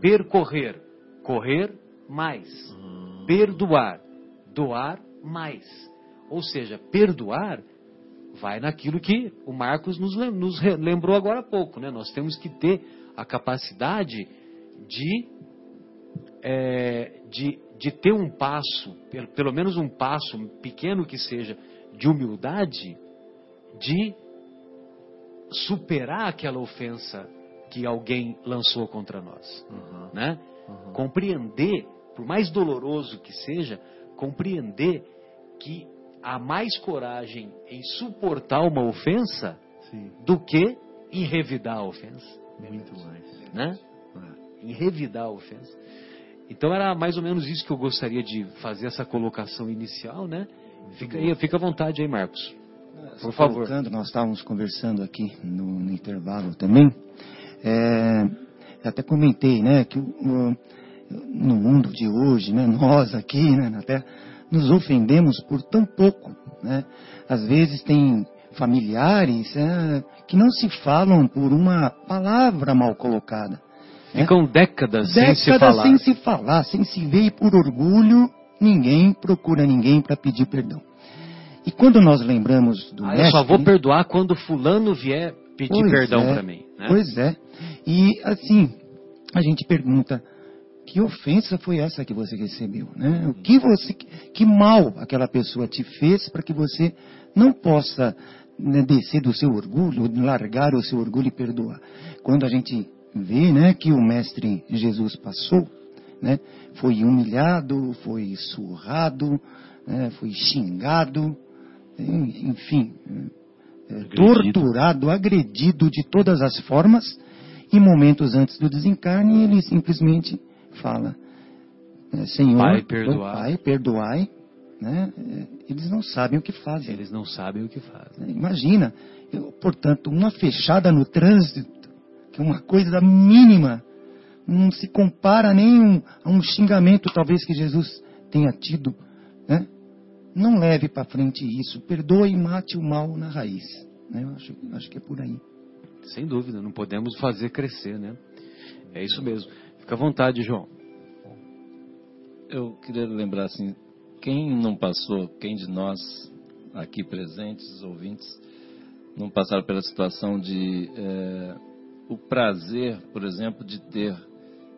Percorrer, correr mais. Hum. Perdoar, doar mais. Ou seja, perdoar vai naquilo que o Marcos nos, lembrou agora há pouco. Né? Nós temos que ter a capacidade de, é, de, de ter um passo, pelo menos um passo, pequeno que seja, de humildade, de superar aquela ofensa que alguém lançou contra nós. Uhum. Né? Uhum. Compreender por mais doloroso que seja, compreender que há mais coragem em suportar uma ofensa Sim. do que em revidar a ofensa. Muito mais. Né? É. Em revidar a ofensa. Então era mais ou menos isso que eu gostaria de fazer essa colocação inicial, né? Fica, fica à vontade aí, Marcos. Por favor. Colocando, nós estávamos conversando aqui no, no intervalo também. É, até comentei, né, que no mundo de hoje, né, nós aqui né, na Terra, nos ofendemos por tão pouco. Né? Às vezes tem familiares é, que não se falam por uma palavra mal colocada. Né? Ficam décadas, décadas sem se falar. sem se falar, sem se ver e por orgulho ninguém procura ninguém para pedir perdão. E quando nós lembramos do ah, mestre, eu só vou perdoar quando fulano vier pedir perdão é, para mim. Né? Pois é. E assim, a gente pergunta, que ofensa foi essa que você recebeu? Né? O que você, que mal aquela pessoa te fez para que você não possa né, descer do seu orgulho, largar o seu orgulho e perdoar? Quando a gente vê, né, que o mestre Jesus passou né? Foi humilhado, foi surrado, né? foi xingado, enfim, é, torturado, agredido de todas as formas. E momentos antes do desencarne, ele simplesmente fala: é, Senhor, Pai, perdoai. Pai, perdoai. Né? É, eles não sabem o que fazem. Eles não sabem o que fazem. Imagina, eu, portanto, uma fechada no trânsito, que é uma coisa mínima, não se compara nem um, a um xingamento talvez que Jesus tenha tido. Não leve para frente isso, perdoe e mate o mal na raiz. Né? Eu acho, acho que é por aí. Sem dúvida, não podemos fazer crescer, né? É isso mesmo. Fica à vontade, João. Eu queria lembrar assim, quem não passou, quem de nós aqui presentes, ouvintes, não passaram pela situação de é, o prazer, por exemplo, de ter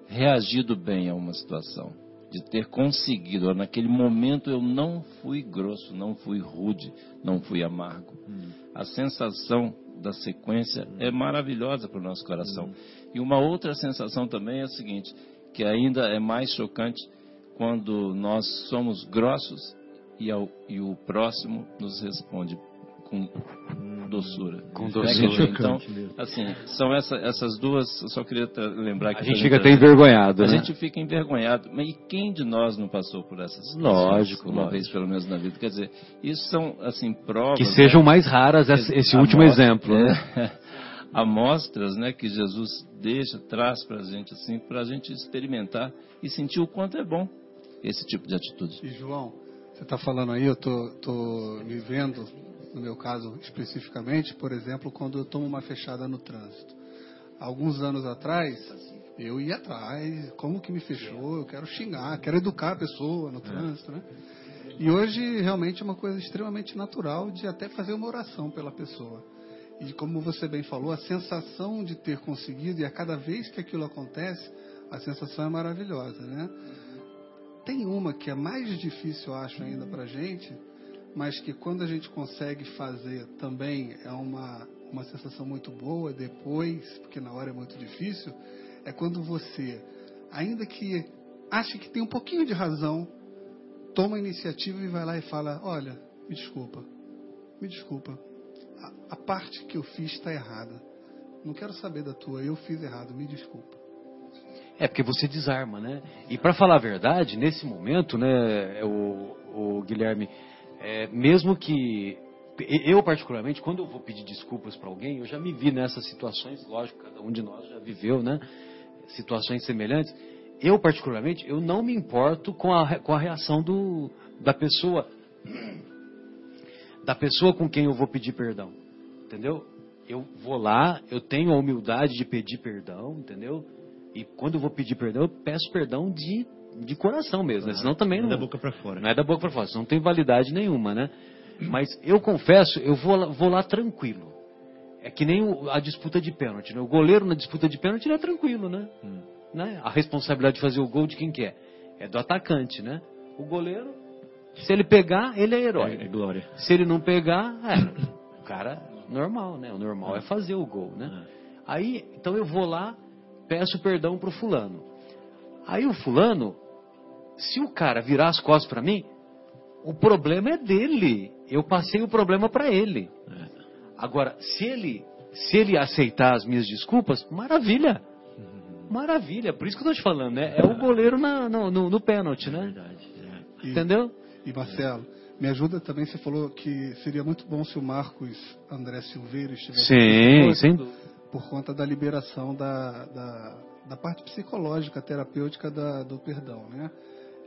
reagido bem a uma situação, de ter conseguido. Naquele momento eu não fui grosso, não fui rude, não fui amargo. Hum. A sensação da sequência hum. é maravilhosa para o nosso coração. Hum. E uma outra sensação também é a seguinte, que ainda é mais chocante quando nós somos grossos e, ao, e o próximo nos responde com doçura. Com doçura. Então, assim, são essa, essas duas, eu só queria lembrar que... A gente fica até envergonhado, A né? gente fica envergonhado. Mas e quem de nós não passou por essas situações? Lógico. Uma lógico. vez, pelo menos, na vida. Quer dizer, isso são, assim, provas... Que sejam né? mais raras esse, esse último exemplo, né? É, amostras né, que Jesus deixa, traz para a gente, assim, para a gente experimentar e sentir o quanto é bom esse tipo de atitude. E João, você está falando aí, eu tô, tô me vendo, no meu caso especificamente, por exemplo, quando eu tomo uma fechada no trânsito. Alguns anos atrás, eu ia atrás, como que me fechou, eu quero xingar, quero educar a pessoa no trânsito, né? E hoje realmente é uma coisa extremamente natural de até fazer uma oração pela pessoa. E como você bem falou, a sensação de ter conseguido, e a cada vez que aquilo acontece, a sensação é maravilhosa, né? Tem uma que é mais difícil, eu acho, ainda para a gente, mas que quando a gente consegue fazer também é uma, uma sensação muito boa depois, porque na hora é muito difícil, é quando você, ainda que ache que tem um pouquinho de razão, toma a iniciativa e vai lá e fala: Olha, me desculpa, me desculpa, a, a parte que eu fiz está errada. Não quero saber da tua, eu fiz errado, me desculpa. É porque você desarma, né? E para falar a verdade, nesse momento, né, o, o Guilherme, é, mesmo que eu particularmente, quando eu vou pedir desculpas para alguém, eu já me vi nessas situações, lógico, cada um de nós já viveu, né? Situações semelhantes. Eu particularmente, eu não me importo com a, com a reação do, da pessoa, da pessoa com quem eu vou pedir perdão, entendeu? Eu vou lá, eu tenho a humildade de pedir perdão, entendeu? E quando eu vou pedir perdão, eu peço perdão de, de coração mesmo, né? senão também não. Não é da boca para fora. Não é da boca para fora, senão não tem validade nenhuma, né? Mas eu confesso, eu vou lá, vou lá tranquilo. É que nem o, a disputa de pênalti, né? O goleiro na disputa de pênalti não é tranquilo, né? Hum. né? A responsabilidade de fazer o gol de quem que é? É do atacante, né? O goleiro, se ele pegar, ele é herói. É, é glória. Se ele não pegar, é, o cara normal, né? O normal é fazer o gol, né? Aí, então eu vou lá, peço perdão pro fulano. Aí o fulano, se o cara virar as costas para mim, o problema é dele. Eu passei o problema para ele. Agora, se ele, se ele aceitar as minhas desculpas, maravilha. Maravilha. Por isso que eu tô te falando, né? É o goleiro na, no, no, no pênalti, né? E, Entendeu? E Marcelo, me ajuda também, você falou que seria muito bom se o Marcos André Silveira estivesse Sim, dúvida. por conta da liberação da, da, da parte psicológica, terapêutica da, do perdão, né?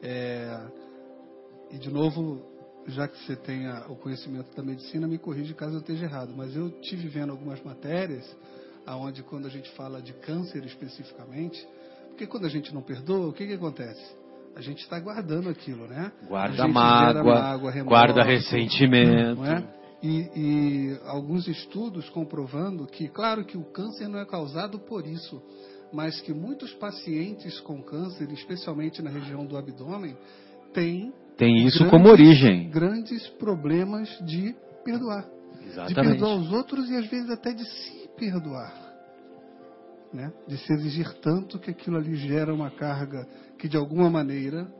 É, e de novo, já que você tem a, o conhecimento da medicina, me corrige caso eu esteja errado, mas eu tive vendo algumas matérias aonde quando a gente fala de câncer especificamente, porque quando a gente não perdoa, o que, que acontece? A gente está guardando aquilo, né? Guarda mágoa, mágoa, remorso, guarda ressentimento. não é? E, e alguns estudos comprovando que, claro que o câncer não é causado por isso, mas que muitos pacientes com câncer, especialmente na região do abdômen, têm Tem isso grandes- como origem. grandes problemas de perdoar. De Exatamente. perdoar os outros e às vezes até de se perdoar. né, de se exigir tanto que aquilo ali gera uma carga que de alguma maneira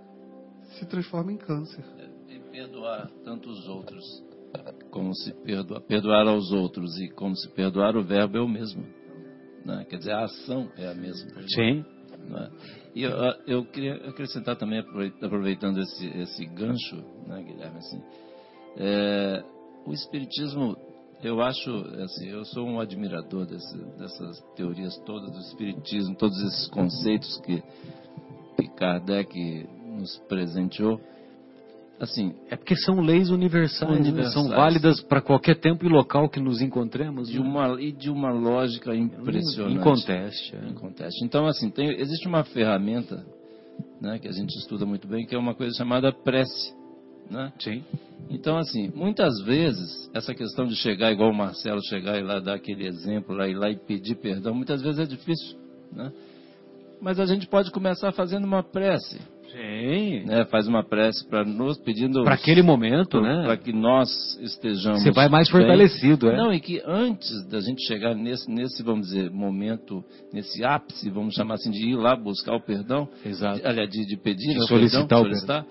se transforma em câncer. E perdoar tanto os outros como se perdoar, perdoar aos outros e como se perdoar, o verbo é o mesmo. Né? Quer dizer, a ação é a mesma. Sim. Né? E eu, eu, queria acrescentar também, aproveitando esse, esse gancho, né, Guilherme, assim, é, o Espiritismo, eu acho, assim, eu sou um admirador desse, dessas teorias todas do Espiritismo, todos esses conceitos que, que Kardec nos presenteou assim. É porque são leis universais, universais. Né? são válidas para qualquer tempo e local que nos encontremos. De né? uma, e de uma lógica impressionante. Inconteste. É. Inconteste. Então, assim, tem, existe uma ferramenta né, que a gente estuda muito bem, que é uma coisa chamada prece. Né? Sim. Então, assim, muitas vezes, essa questão de chegar igual o Marcelo, chegar e lá dar aquele exemplo, lá, ir lá e pedir perdão, muitas vezes é difícil. Né? Mas a gente pode começar fazendo uma prece. Sim. Né, faz uma prece para nós pedindo para aquele momento, né? Para que nós estejamos. Você vai mais bem. fortalecido, é? Não e que antes da gente chegar nesse, nesse vamos dizer momento, nesse ápice, vamos chamar assim de ir lá buscar o perdão, Exato. De, aliás, de, de pedir, de né, solicitar, perdão, solicitar,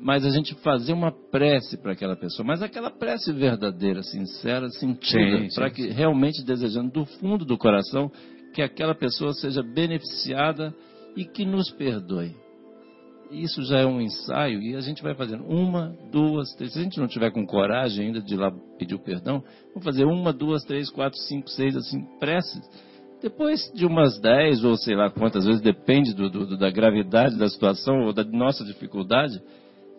mas a gente fazer uma prece para aquela pessoa, mas aquela prece verdadeira, sincera, sentida, para que realmente desejando do fundo do coração que aquela pessoa seja beneficiada e que nos perdoe isso já é um ensaio e a gente vai fazendo uma, duas, três. Se a gente não tiver com coragem ainda de lá pedir o perdão, vamos fazer uma, duas, três, quatro, cinco, seis, assim, preces. Depois de umas dez ou sei lá quantas vezes, depende do, do, da gravidade da situação ou da nossa dificuldade,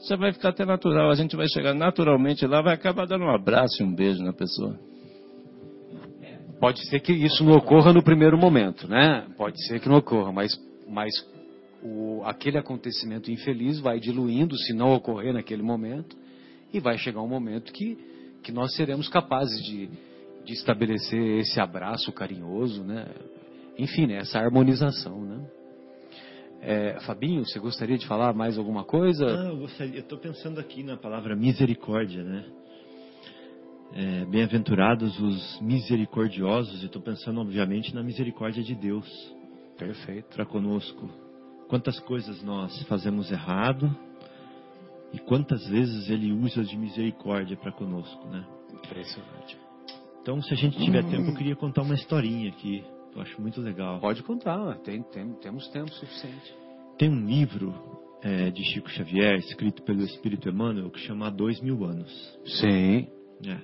já vai ficar até natural. A gente vai chegar naturalmente lá, vai acabar dando um abraço e um beijo na pessoa. Pode ser que isso não ocorra no primeiro momento, né? Pode ser que não ocorra, mas, mas o, aquele acontecimento infeliz vai diluindo, se não ocorrer naquele momento, e vai chegar um momento que, que nós seremos capazes de, de estabelecer esse abraço carinhoso, né? Enfim, né? essa harmonização, né? É, Fabinho, você gostaria de falar mais alguma coisa? Ah, eu estou pensando aqui na palavra misericórdia, né? É, Bem-aventurados os misericordiosos. E estou pensando, obviamente, na misericórdia de Deus. Perfeito. Para conosco. Quantas coisas nós fazemos errado e quantas vezes Ele usa de misericórdia para conosco, né? Impressionante. Então, se a gente tiver hum. tempo, eu queria contar uma historinha aqui. Eu acho muito legal. Pode contar, tem, tem, temos tempo suficiente. Tem um livro é, de Chico Xavier, escrito pelo Espírito Emmanuel, que chama Dois Mil Anos. Sim. É.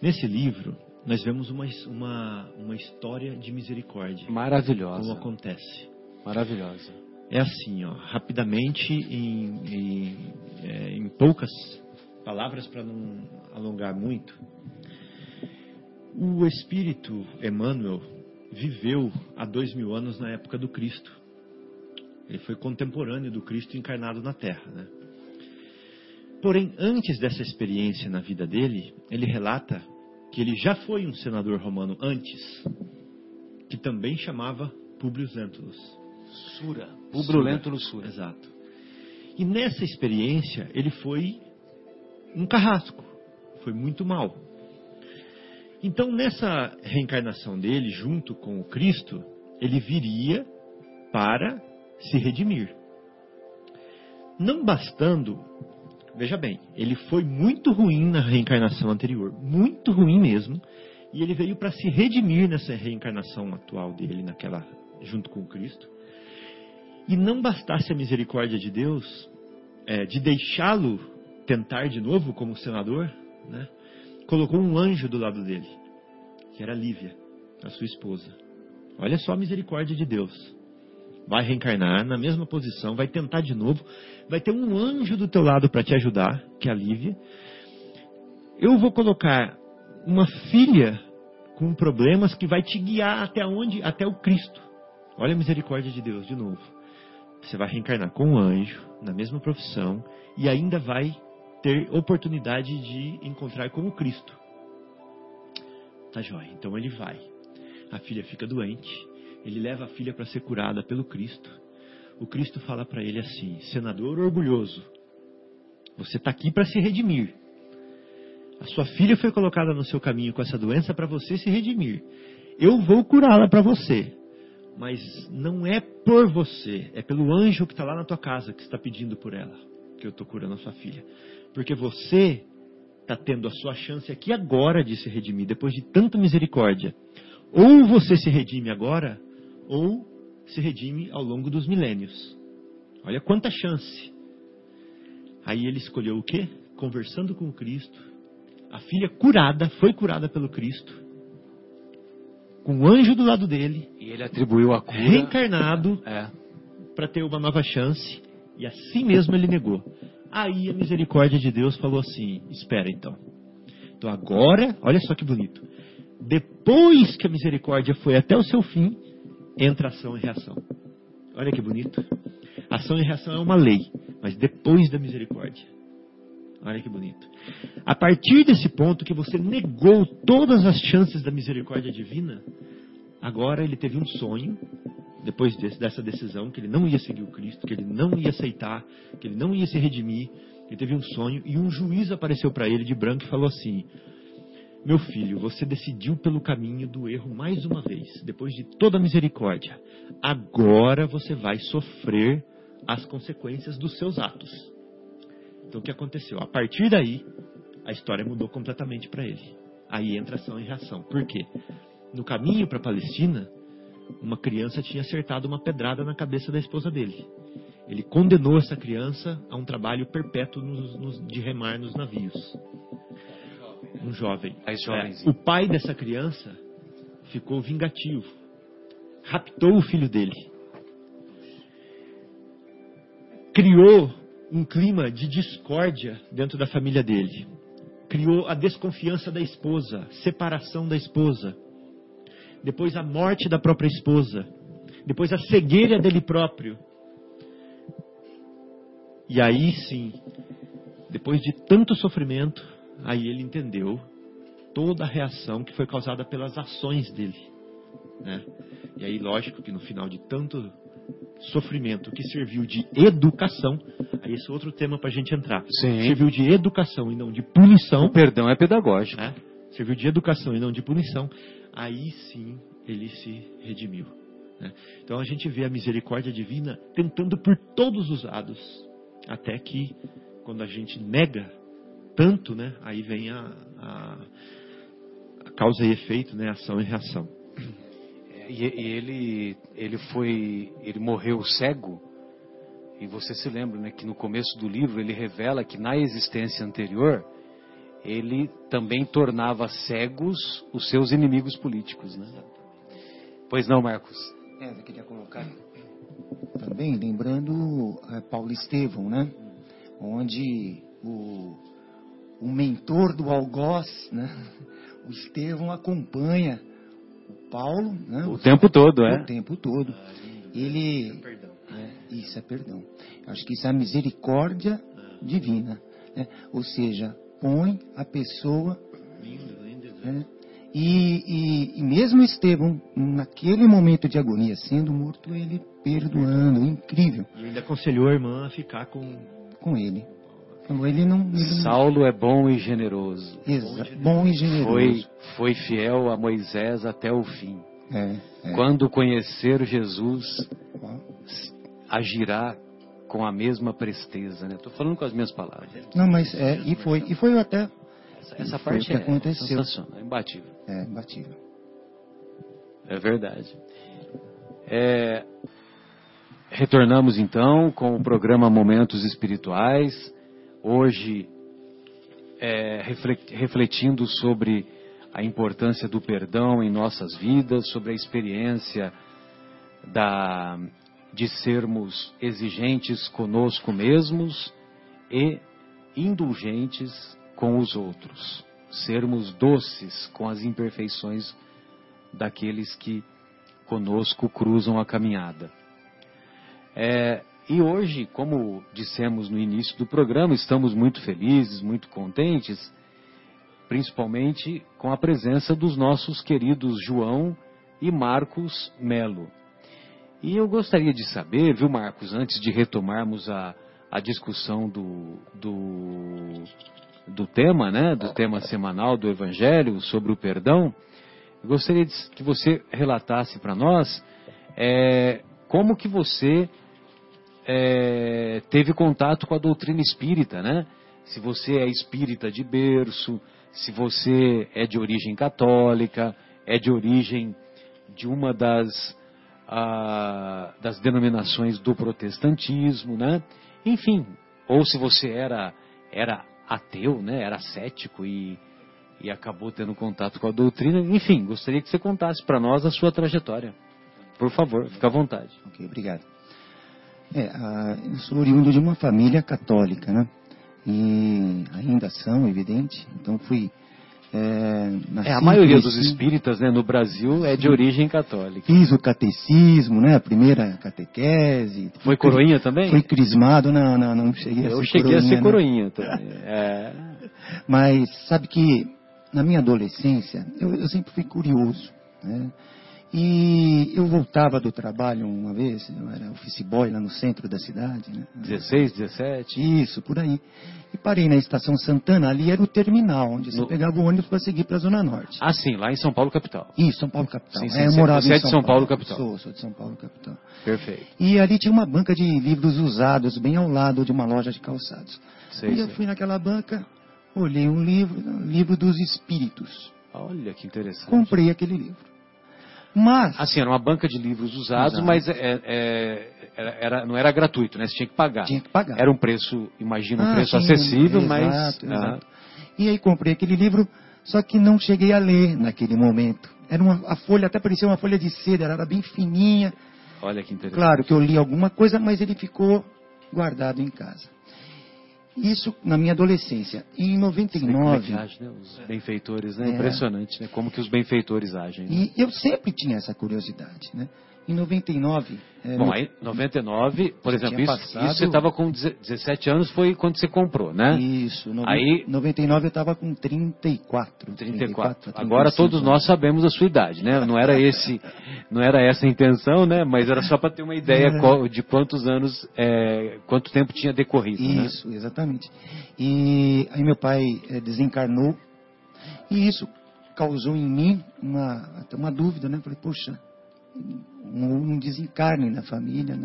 Nesse livro, nós vemos uma, uma, uma história de misericórdia. Maravilhosa. Como acontece. Maravilhosa é assim, ó, rapidamente, em, em, é, em poucas palavras, para não alongar muito. O Espírito Emmanuel viveu há dois mil anos na época do Cristo. Ele foi contemporâneo do Cristo encarnado na Terra. Né? Porém, antes dessa experiência na vida dele, ele relata que ele já foi um senador romano antes, que também chamava Publius Lentulus. Sura. Pubrulento luxúria. Exato. E nessa experiência, ele foi um carrasco. Foi muito mal. Então, nessa reencarnação dele, junto com o Cristo, ele viria para se redimir. Não bastando, veja bem, ele foi muito ruim na reencarnação anterior, muito ruim mesmo, e ele veio para se redimir nessa reencarnação atual dele, naquela junto com o Cristo. E não bastasse a misericórdia de Deus é, de deixá-lo tentar de novo como senador, né? colocou um anjo do lado dele, que era Lívia, a sua esposa. Olha só a misericórdia de Deus. Vai reencarnar na mesma posição, vai tentar de novo, vai ter um anjo do teu lado para te ajudar, que é a Lívia. Eu vou colocar uma filha com problemas que vai te guiar até onde? Até o Cristo. Olha a misericórdia de Deus de novo. Você vai reencarnar com um anjo, na mesma profissão, e ainda vai ter oportunidade de encontrar com o Cristo. Tá joia. Então ele vai. A filha fica doente. Ele leva a filha para ser curada pelo Cristo. O Cristo fala para ele assim: Senador orgulhoso, você está aqui para se redimir. A sua filha foi colocada no seu caminho com essa doença para você se redimir. Eu vou curá-la para você. Mas não é por você, é pelo anjo que está lá na tua casa que está pedindo por ela, que eu estou curando a sua filha. Porque você está tendo a sua chance aqui agora de se redimir, depois de tanta misericórdia. Ou você se redime agora, ou se redime ao longo dos milênios. Olha quanta chance. Aí ele escolheu o quê? Conversando com o Cristo. A filha curada, foi curada pelo Cristo. Com o anjo do lado dele. E ele atribuiu a cura. Reencarnado. É. Para ter uma nova chance. E assim mesmo ele negou. Aí a misericórdia de Deus falou assim: Espera então. Então agora, olha só que bonito. Depois que a misericórdia foi até o seu fim, entra ação e reação. Olha que bonito. Ação e reação é uma lei, mas depois da misericórdia. Olha que bonito. A partir desse ponto que você negou todas as chances da misericórdia divina, agora ele teve um sonho, depois desse, dessa decisão, que ele não ia seguir o Cristo, que ele não ia aceitar, que ele não ia se redimir. Ele teve um sonho e um juiz apareceu para ele de branco e falou assim: Meu filho, você decidiu pelo caminho do erro mais uma vez, depois de toda a misericórdia. Agora você vai sofrer as consequências dos seus atos. Então o que aconteceu? A partir daí, a história mudou completamente para ele. Aí entra ação e reação. Por quê? No caminho para a Palestina, uma criança tinha acertado uma pedrada na cabeça da esposa dele. Ele condenou essa criança a um trabalho perpétuo nos, nos, de remar nos navios. Um jovem. É, o pai dessa criança ficou vingativo. Raptou o filho dele. Criou um clima de discórdia dentro da família dele. Criou a desconfiança da esposa, separação da esposa. Depois a morte da própria esposa. Depois a cegueira dele próprio. E aí sim, depois de tanto sofrimento, aí ele entendeu toda a reação que foi causada pelas ações dele. Né? E aí, lógico que no final de tanto sofrimento que serviu de educação, aí esse é outro tema para a gente entrar. Sim. Serviu de educação e não de punição. O perdão é pedagógico. Né? Serviu de educação e não de punição. Aí sim ele se redimiu. Né? Então a gente vê a misericórdia divina tentando por todos os lados, até que quando a gente nega tanto, né, aí vem a, a, a causa e efeito, né, ação e reação. E, e, ele, ele foi, ele morreu cego. E você se lembra, né, que no começo do livro ele revela que na existência anterior ele também tornava cegos os seus inimigos políticos, né? Pois não, Marcos? É, eu queria colocar também, lembrando é, Paulo Estevão, né? Onde o, o mentor do algoz, né? O Estevão acompanha Paulo, né? O, o tempo todo, é? O tempo todo. Ele... Isso é perdão. É, isso é perdão. Acho que isso é a misericórdia divina. Né? Ou seja, põe a pessoa... Lindo, lindo. Né? E, e, e, mesmo Estevão, naquele momento de agonia, sendo morto, ele perdoando, incrível. E ainda aconselhou a irmã a ficar com, com ele. Falou, ele não, ele Saulo é bom e generoso. Exa bom e generoso. Foi, foi fiel a Moisés até o fim. É, é. Quando conhecer Jesus, agirá com a mesma presteza. Estou né? falando com as minhas palavras. Não, mas é, e foi, e foi até essa, essa parte que é aconteceu. É imbatível. É imbatível. É verdade. É, retornamos então com o programa Momentos Espirituais. Hoje, é, refletindo sobre a importância do perdão em nossas vidas, sobre a experiência da, de sermos exigentes conosco mesmos e indulgentes com os outros, sermos doces com as imperfeições daqueles que conosco cruzam a caminhada. É, e hoje, como dissemos no início do programa, estamos muito felizes, muito contentes, principalmente com a presença dos nossos queridos João e Marcos Melo. E eu gostaria de saber, viu, Marcos, antes de retomarmos a, a discussão do, do do tema, né, do tema semanal do Evangelho sobre o perdão, eu gostaria de, que você relatasse para nós é, como que você é, teve contato com a doutrina espírita, né? Se você é espírita de berço, se você é de origem católica, é de origem de uma das, das denominações do protestantismo, né? Enfim, ou se você era, era ateu, né? Era cético e, e acabou tendo contato com a doutrina. Enfim, gostaria que você contasse para nós a sua trajetória. Por favor, fica à vontade. Ok, obrigado. É, ah, eu sou oriundo de uma família católica, né? E ainda são, evidente. Então fui. É, nasci, É, a maioria dos espíritas né, no Brasil é de origem católica. Fiz o catecismo, né? A primeira catequese. Foi coroinha também? Fui crismado, não, não, não cheguei a Eu ser cheguei coroinha. a ser né? coroinha também. É. Mas sabe que na minha adolescência eu, eu sempre fui curioso, né? E eu voltava do trabalho uma vez, eu era office boy lá no centro da cidade, né? 16, 17? Isso, por aí. E parei na estação Santana, ali era o terminal, onde você No- pegava o ônibus para seguir para a Zona Norte. Ah, sim, lá em São Paulo, capital. Isso, São Paulo capital. Sim, sim, É, eu morava você em é de São Paulo, capital. Sou, sou de São Paulo capital. Perfeito. E ali tinha uma banca de livros usados, bem ao lado de uma loja de calçados. Sei, e eu sei. fui naquela banca, olhei um livro, um livro dos espíritos. Olha que interessante. Comprei aquele livro. Mas, Assim, era uma banca de livros usados, mas é- é- era, não era gratuito, né? Você tinha que pagar. tinha que pagar. Era um preço, imagina, um Ah, preço sim, acessível, exato, mas... exato. E aí comprei aquele livro, só que não cheguei a ler naquele momento. Era uma, a folha até parecia uma folha de seda, ela era bem fininha. Ah, olha que interessante. Claro que eu li alguma coisa, mas ele ficou guardado em casa. Isso na minha adolescência. E em Você vê como é 99, age, né? Os benfeitores, né? É. Impressionante, né? Como que os benfeitores agem. né? e eu sempre tinha essa curiosidade, né? Em 99, é, Bom, aí, 99, por exemplo, isso, passado- isso você estava com 17 anos, foi quando você comprou, né? Isso, no, Aí- 99 eu estava com 34. 34. 34 Agora 35 todos nós sabemos a sua idade, né? Não era esse, não era essa a intenção, né? Mas era só para ter uma ideia É. de quantos anos, é, quanto tempo tinha decorrido, né? Isso, exatamente. E aí meu pai eh, desencarnou e isso causou em mim uma, até uma dúvida, né? Falei, poxa, um, um desencarne na família?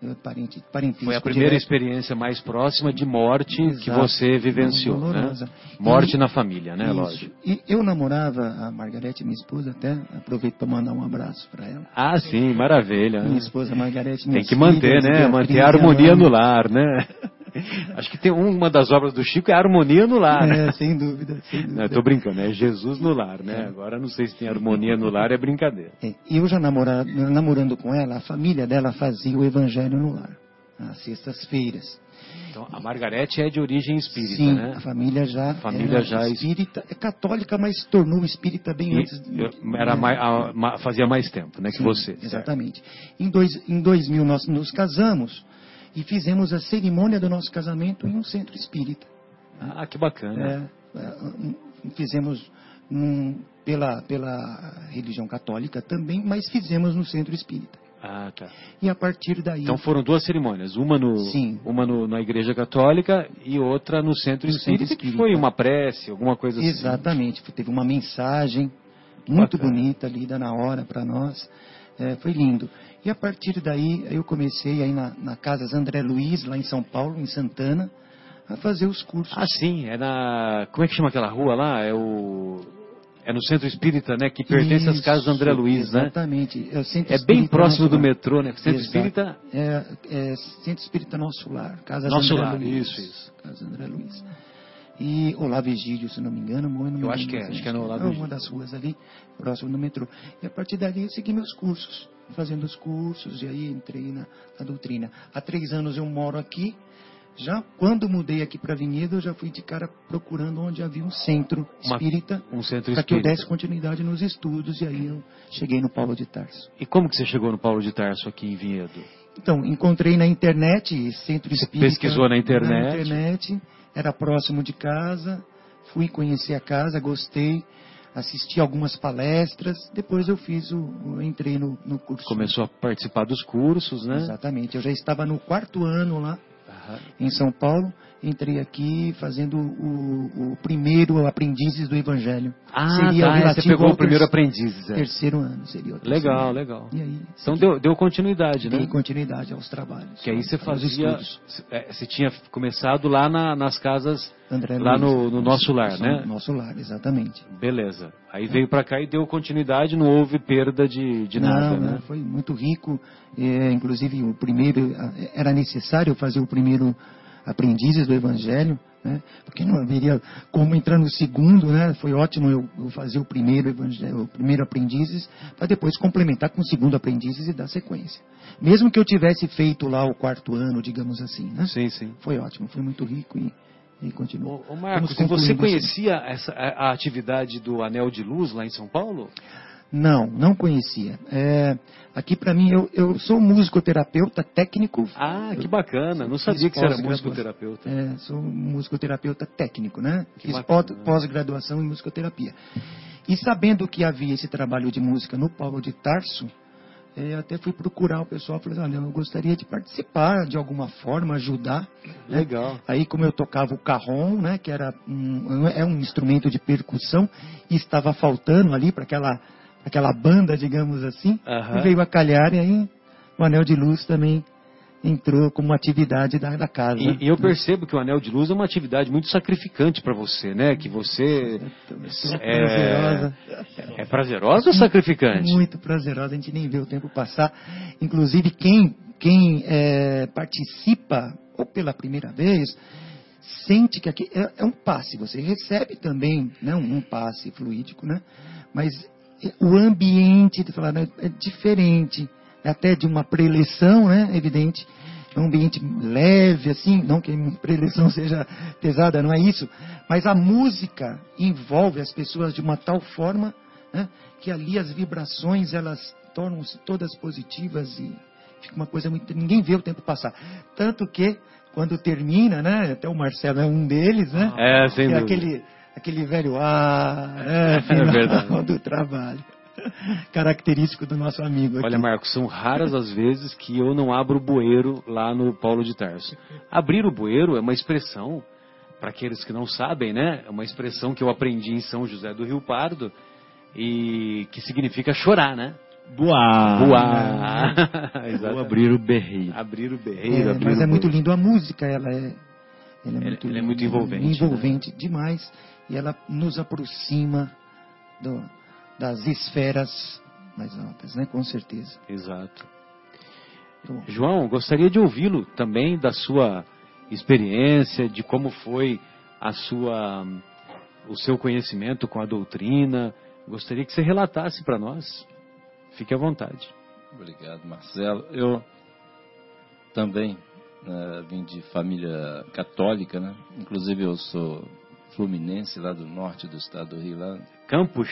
Eu, parente, Foi a primeira direto. experiência mais próxima de morte que Exato. você vivenciou, né? Morte E- na família, né? Isso. Lógico. E eu namorava a Margarete, minha esposa, até aproveito para mandar um abraço para ela. Ah, sim, maravilha. Minha esposa Margarete, Tem minhas que manter, filhas, né? Manter a harmonia no lar, né? Acho que tem uma das obras do Chico é harmonia no lar. né? É, sem dúvida, sem dúvida. Não, eu tô brincando, é Jesus no lar, né? Agora não sei se tem harmonia no lar, é brincadeira. É, eu já namora- namorando com ela, a família dela fazia o evangelho no lar, às sextas-feiras. Então, a Margarete é de origem espírita, Sim, né? a família já, A família já é espírita, é católica, mas se tornou espírita bem E antes. eu- era mais, a- fazia mais tempo, né, que Sim, você. certo? Exatamente. Em, dois, em 2000 nós nos casamos e fizemos a cerimônia do nosso casamento em um centro espírita. Ah, que bacana. É, é, fizemos num- pela, pela religião católica também, mas fizemos no centro espírita. Ah, tá. E a partir daí. Então foram duas cerimônias, uma no, Sim. uma no- na igreja católica e outra no centro No centro espírita, que espírita. foi uma prece, alguma coisa assim. Exatamente. Teve uma mensagem muito Bacana. bonita lida na hora para nós. É, foi lindo. E a partir daí eu comecei aí na, na Casas André Luiz, lá em São Paulo, em Santana, a fazer os cursos. Ah, sim, é na. Como é que chama aquela rua lá? É o. É no centro espírita, né? Que pertence às Isso, casas André Luiz, né? Exatamente. É, o Centro É bem próximo do metrô, né? Centro Exato. Espírita. É, é Centro Espírita Nosso Lar. Casas Nosso André Lar, Luiz. isso, isso. Casa André Luiz. E Olavo Egídio, se não me engano, me Eu acho que é, acho que é no Olavo uma Egídio. das ruas ali, próximo do metrô. E a partir dali eu segui meus cursos, fazendo os cursos, e aí entrei na, na doutrina. Há três anos eu moro aqui. Já quando mudei aqui para Vinhedo, eu já fui de cara procurando onde havia um centro espírita, Um centro para que eu desse continuidade nos estudos, e aí eu cheguei no Paulo de Tarso. E como que você chegou no Paulo de Tarso aqui em Vinhedo? Então, encontrei na internet, centro Você espírita. pesquisou na internet? Na internet, era próximo de casa, fui conhecer a casa, gostei, assisti algumas palestras, depois eu fiz o, entrei no, no curso. Começou a participar dos cursos, né? Exatamente, eu já estava no quarto ano lá, em São Paulo. Entrei aqui fazendo o, o primeiro Aprendizes do Evangelho. Ah, Seria tá, relativo você pegou o primeiro terceiro- aprendiz. é. Terceiro ano seria o terceiro Legal, ano. legal. Aí, Então deu, deu continuidade, né? continuidade aos trabalhos. Que aí você fazia. estudos. é, Você tinha começado lá na- nas casas. André Lá Luiz. no- no nosso lar, né? Nosso lar, exatamente. Beleza. Aí veio pra cá e deu continuidade, não houve perda de, de não, nada, não, né? foi muito rico. É, inclusive, o primeiro eh, era necessário fazer o primeiro aprendizes do Evangelho, né? Porque não haveria como entrar no segundo, né? Foi ótimo eu, eu fazer o primeiro evangelho, o primeiro aprendizes, para depois complementar com o segundo aprendizes e dar sequência. Mesmo que eu tivesse feito lá o quarto ano, digamos assim, né? Sim, sim. Foi ótimo, foi muito rico e, e continuou. Ô, ô Marcos, você concluindo assim. conhecia essa, a, a atividade do Anel de Luz lá em São Paulo? Não, não conhecia. É, aqui para mim, eu, eu sou musicoterapeuta técnico. Ah, que bacana. Não sabia que você era musicoterapeuta. É, sou musicoterapeuta técnico, né? Que Fiz pós-graduação em musicoterapia. E sabendo que havia esse trabalho de música no Paulo de Tarso, eh, até fui procurar o pessoal, falei, olha, eu gostaria de participar de alguma forma, ajudar. né? Legal. Aí como eu tocava o carrom, né, que era um, é um instrumento de percussão, e estava faltando ali para aquela, aquela banda, digamos assim, Aham. e veio a calhar e aí o Anel de Luz também entrou como atividade da, da casa. E, e eu percebo que o Anel de Luz é uma atividade muito sacrificante para você, né? Que você É prazerosa. é prazerosa ou sacrificante? Muito prazerosa, a gente nem vê o tempo passar. Inclusive, quem, quem é, participa, ou pela primeira vez, sente que aqui é, é um passe. Você recebe também né, um, passe fluídico, né? mas é, o ambiente de falar, né, é diferente. É até de uma preleção, né? evidente. É um ambiente leve, assim, não que a preleção seja pesada, não é isso. Mas a música envolve as pessoas de uma tal forma né, que ali as vibrações elas tornam-se todas positivas e fica uma coisa muito. Ninguém vê o tempo passar. Tanto que, quando termina, né? Até o Marcelo é um deles, né? É, sem é dúvida. aquele, aquele velho ah, né, final verdade. do trabalho. Característico do nosso amigo. Olha, aqui. Marcos, são raras as vezes que eu não abro o bueiro lá no Paulo de Tarso. Abrir o bueiro é uma expressão, para aqueles que não sabem, né? É uma expressão que eu aprendi em São José do Rio Pardo e que significa chorar, né? Boa! Voar. Vou Exatamente. abrir o berreiro. Abrir o É, berreiro, abrir mas o é muito lindo a música, ela é, ela é, muito, ela é muito envolvente, né? envolvente demais e ela nos aproxima do- das esferas mais altas, né? Com certeza. Exato. João, gostaria de ouvi-lo também da sua experiência, de como foi a sua, o seu conhecimento com a doutrina. Gostaria que você relatasse para nós. Fique à vontade. Obrigado, Marcelo. Eu também né, vim de família católica, né? Inclusive eu sou fluminense lá do norte do estado do Rio, lá Campos?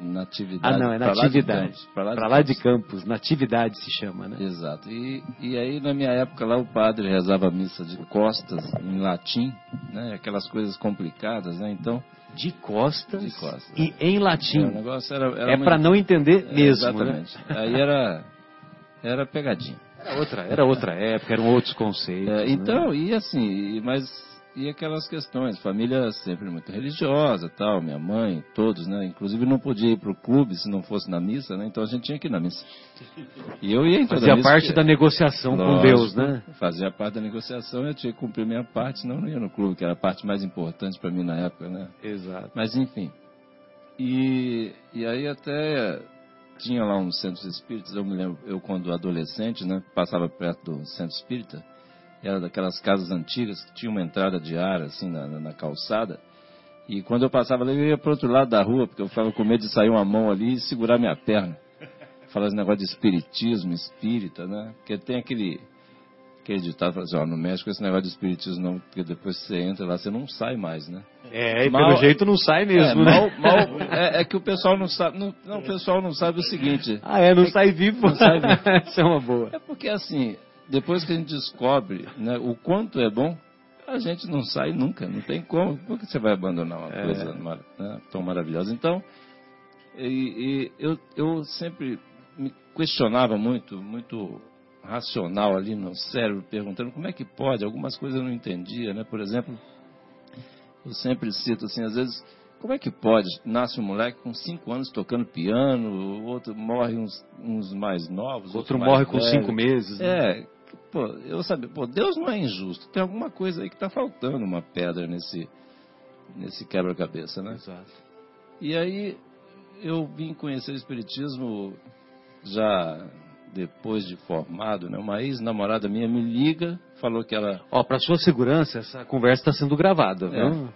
natividade. Ah, não, é natividade. Pra lá de Para lá de Campos. Natividade se chama, né? Exato. E, e aí, na minha época lá, o padre rezava a missa de costas, em latim, né? Aquelas coisas complicadas, né? Então, De costas, De costas. e em latim. é, o negócio era... era É para não entender É, mesmo, né? Exatamente. Aí era, era pegadinha. Era outra, era outra época, eram outros conceitos. É, né? então, e assim, mas e aquelas questões, família sempre muito religiosa, tal, minha mãe, todos, né? Inclusive não podia ir pro clube se não fosse na missa, né? Então a gente tinha que ir na missa. E eu ia em toda Fazia missa, parte porque- da negociação com Lógico, Deus, né? Fazia parte da negociação, eu tinha que cumprir minha parte, senão eu não ia no clube, que era a parte mais importante para mim na época, né? Exato. Mas enfim. E, e aí até tinha lá uns centros espíritas, eu me lembro, eu quando adolescente, né, passava perto do centro espírita, era daquelas casas antigas que tinha uma entrada de ar assim na, na, na calçada. E quando eu passava ali, eu ia para outro lado da rua, porque eu ficava com medo de sair uma mão ali e segurar minha perna. Falar esse negócio de espiritismo, espírita, né? Porque tem aquele, aquele ditado, fala assim, ó, no México esse negócio de espiritismo não, porque depois que você entra lá, você não sai mais, né? É, e Mal- pelo jeito não sai mesmo, é, né? mal- mal- é, é que o pessoal não sabe. Não, não, o pessoal não sabe o seguinte. Ah, é, não sai vivo. Não sai vivo. Essa é uma boa. É porque assim, depois que a gente descobre né, o quanto é bom, a gente não sai nunca. Não tem como. Por que você vai abandonar uma É. coisa né, tão maravilhosa? Então, e, e eu, eu sempre me questionava muito, muito racional ali no cérebro, perguntando como é que pode, algumas coisas eu não entendia, né? Por exemplo, eu sempre cito assim, às vezes, como é que pode? Nasce um moleque com cinco anos tocando piano, outro morre uns, uns mais novos. Outro mais morre com cinco meses. né? É, pô, eu sabia, pô, Deus não é injusto. Tem alguma coisa aí que está faltando uma pedra nesse, nesse quebra-cabeça, né? Exato. E aí eu vim conhecer o Espiritismo já depois de formado, né? Uma ex-namorada minha me liga, falou que ela. Ó, para sua segurança, essa conversa está sendo gravada, É. viu?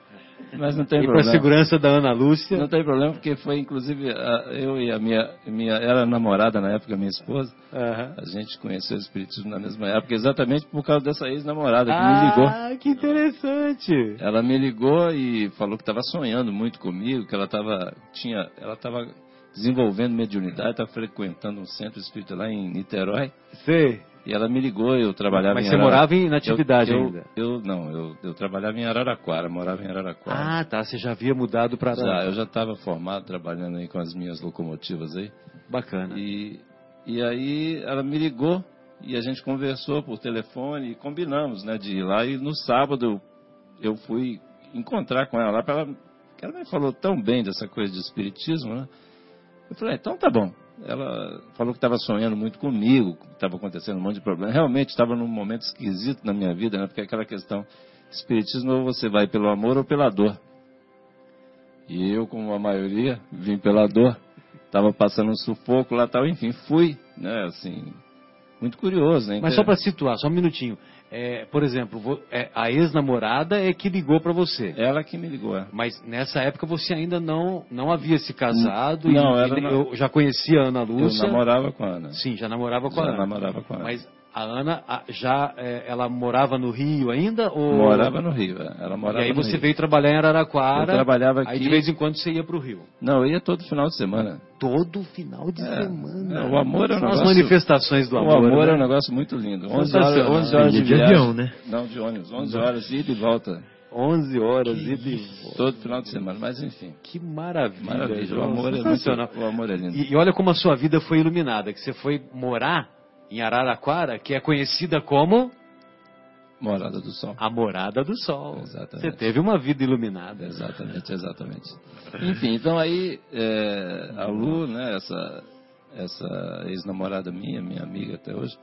Mas não tem E para problema. segurança da Ana Lúcia. Não tem problema, porque foi inclusive a- eu e a minha, minha. Era namorada na época, minha esposa. Aham. A gente conheceu o Espiritismo na mesma época, exatamente por causa dessa ex-namorada que me ligou. Ah, que interessante. Ela me ligou e falou que estava sonhando muito comigo, que ela estava tinha, ela estava desenvolvendo mediunidade, estava frequentando um centro espírita lá em Niterói. Sei. E ela me ligou, eu trabalhava Mas em você Arara- morava em, na atividade eu, eu, ainda? Eu não, eu, eu trabalhava em Araraquara, morava em Araraquara. Ah, tá. Você já havia mudado para já, eu já estava formado trabalhando aí com as minhas locomotivas aí. Bacana. E, e aí ela me ligou e a gente conversou por telefone e combinamos, né, de ir lá. E no sábado eu fui encontrar com ela lá, pra ela, ela me falou tão bem dessa coisa de espiritismo, né? Eu falei, então tá bom. Ela falou que estava sonhando muito comigo, estava acontecendo um monte de problema. Realmente estava num momento esquisito na minha vida, né? Porque aquela questão, espiritismo ou você vai pelo amor ou pela dor. E eu, como a maioria, vim pela dor. Estava passando um sufoco lá tal, enfim, fui, né, assim, muito curioso, né? Mas só para situar, só um minutinho. É, por exemplo, vo- é, a ex-namorada é que ligou para você. Ela que me ligou, é. Mas nessa época você ainda não, não havia se casado. Não, e, ela e não- eu já conhecia a Ana Eu Lúcia. namorava com a Ana. Sim, já namorava com a Já Ana. namorava com a Ana. Mas a Ana a- já é, ela morava no Rio ainda? Ou... Morava no Rio, é. ela morava E aí você veio trabalhar em Araraquara. Eu trabalhava Aí aqui. de vez em quando você ia para o Rio. Não, eu ia todo final de semana. Todo final de É, semana. é, o amor é um São as negócio- manifestações do o amor. amor né? é um negócio muito lindo. 11 horas, Sensacional. 11 horas de, Ia de viagem. avião, né? Não, de ônibus. 11 horas, ida e volta. 11 horas e de... Todo final de semana. Mas enfim, Que maravilha. maravilha. O amor, é muito, o amor é lindo. E, e olha como a sua vida foi iluminada, que você foi morar em Araraquara, que é conhecida como Morada do Sol. a Morada do Sol. Exatamente. Você teve uma vida iluminada. Exatamente, exatamente. Enfim, então aí é, a Lu, né, essa, essa ex-namorada minha, minha amiga até hoje,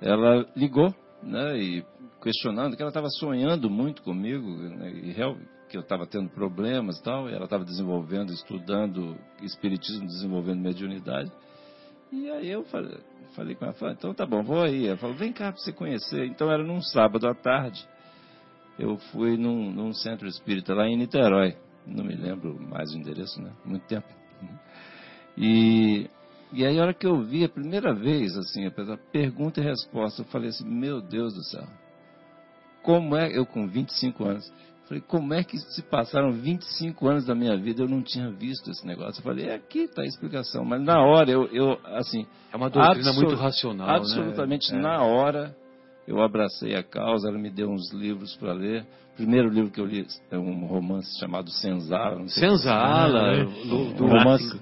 ela ligou, né, e questionando que ela estava sonhando muito comigo, né, e real, que eu estava tendo problemas e tal, e ela estava desenvolvendo, estudando espiritismo, desenvolvendo mediunidade. E aí eu falei, falei com ela, falei, então tá bom, vou aí. Ela falou, vem cá para você conhecer. Então era num sábado à tarde eu fui num, num centro espírita lá em Niterói. Não me lembro mais o endereço, né? Muito tempo. E, e aí, a hora que eu vi a primeira vez, assim, a pergunta e resposta, eu falei assim: Meu Deus do céu, como é. Eu com 25 anos. Falei, como é que se passaram 25 anos da minha vida eu não tinha visto esse negócio? Eu falei, é aqui está a explicação. Mas na hora, eu, eu assim, É uma doutrina muito racional, né? Absolutamente É. na hora eu abracei a causa, ela me deu uns livros para ler. O primeiro livro que eu li é um romance chamado Senzala. Senzala, é. do, do Um romance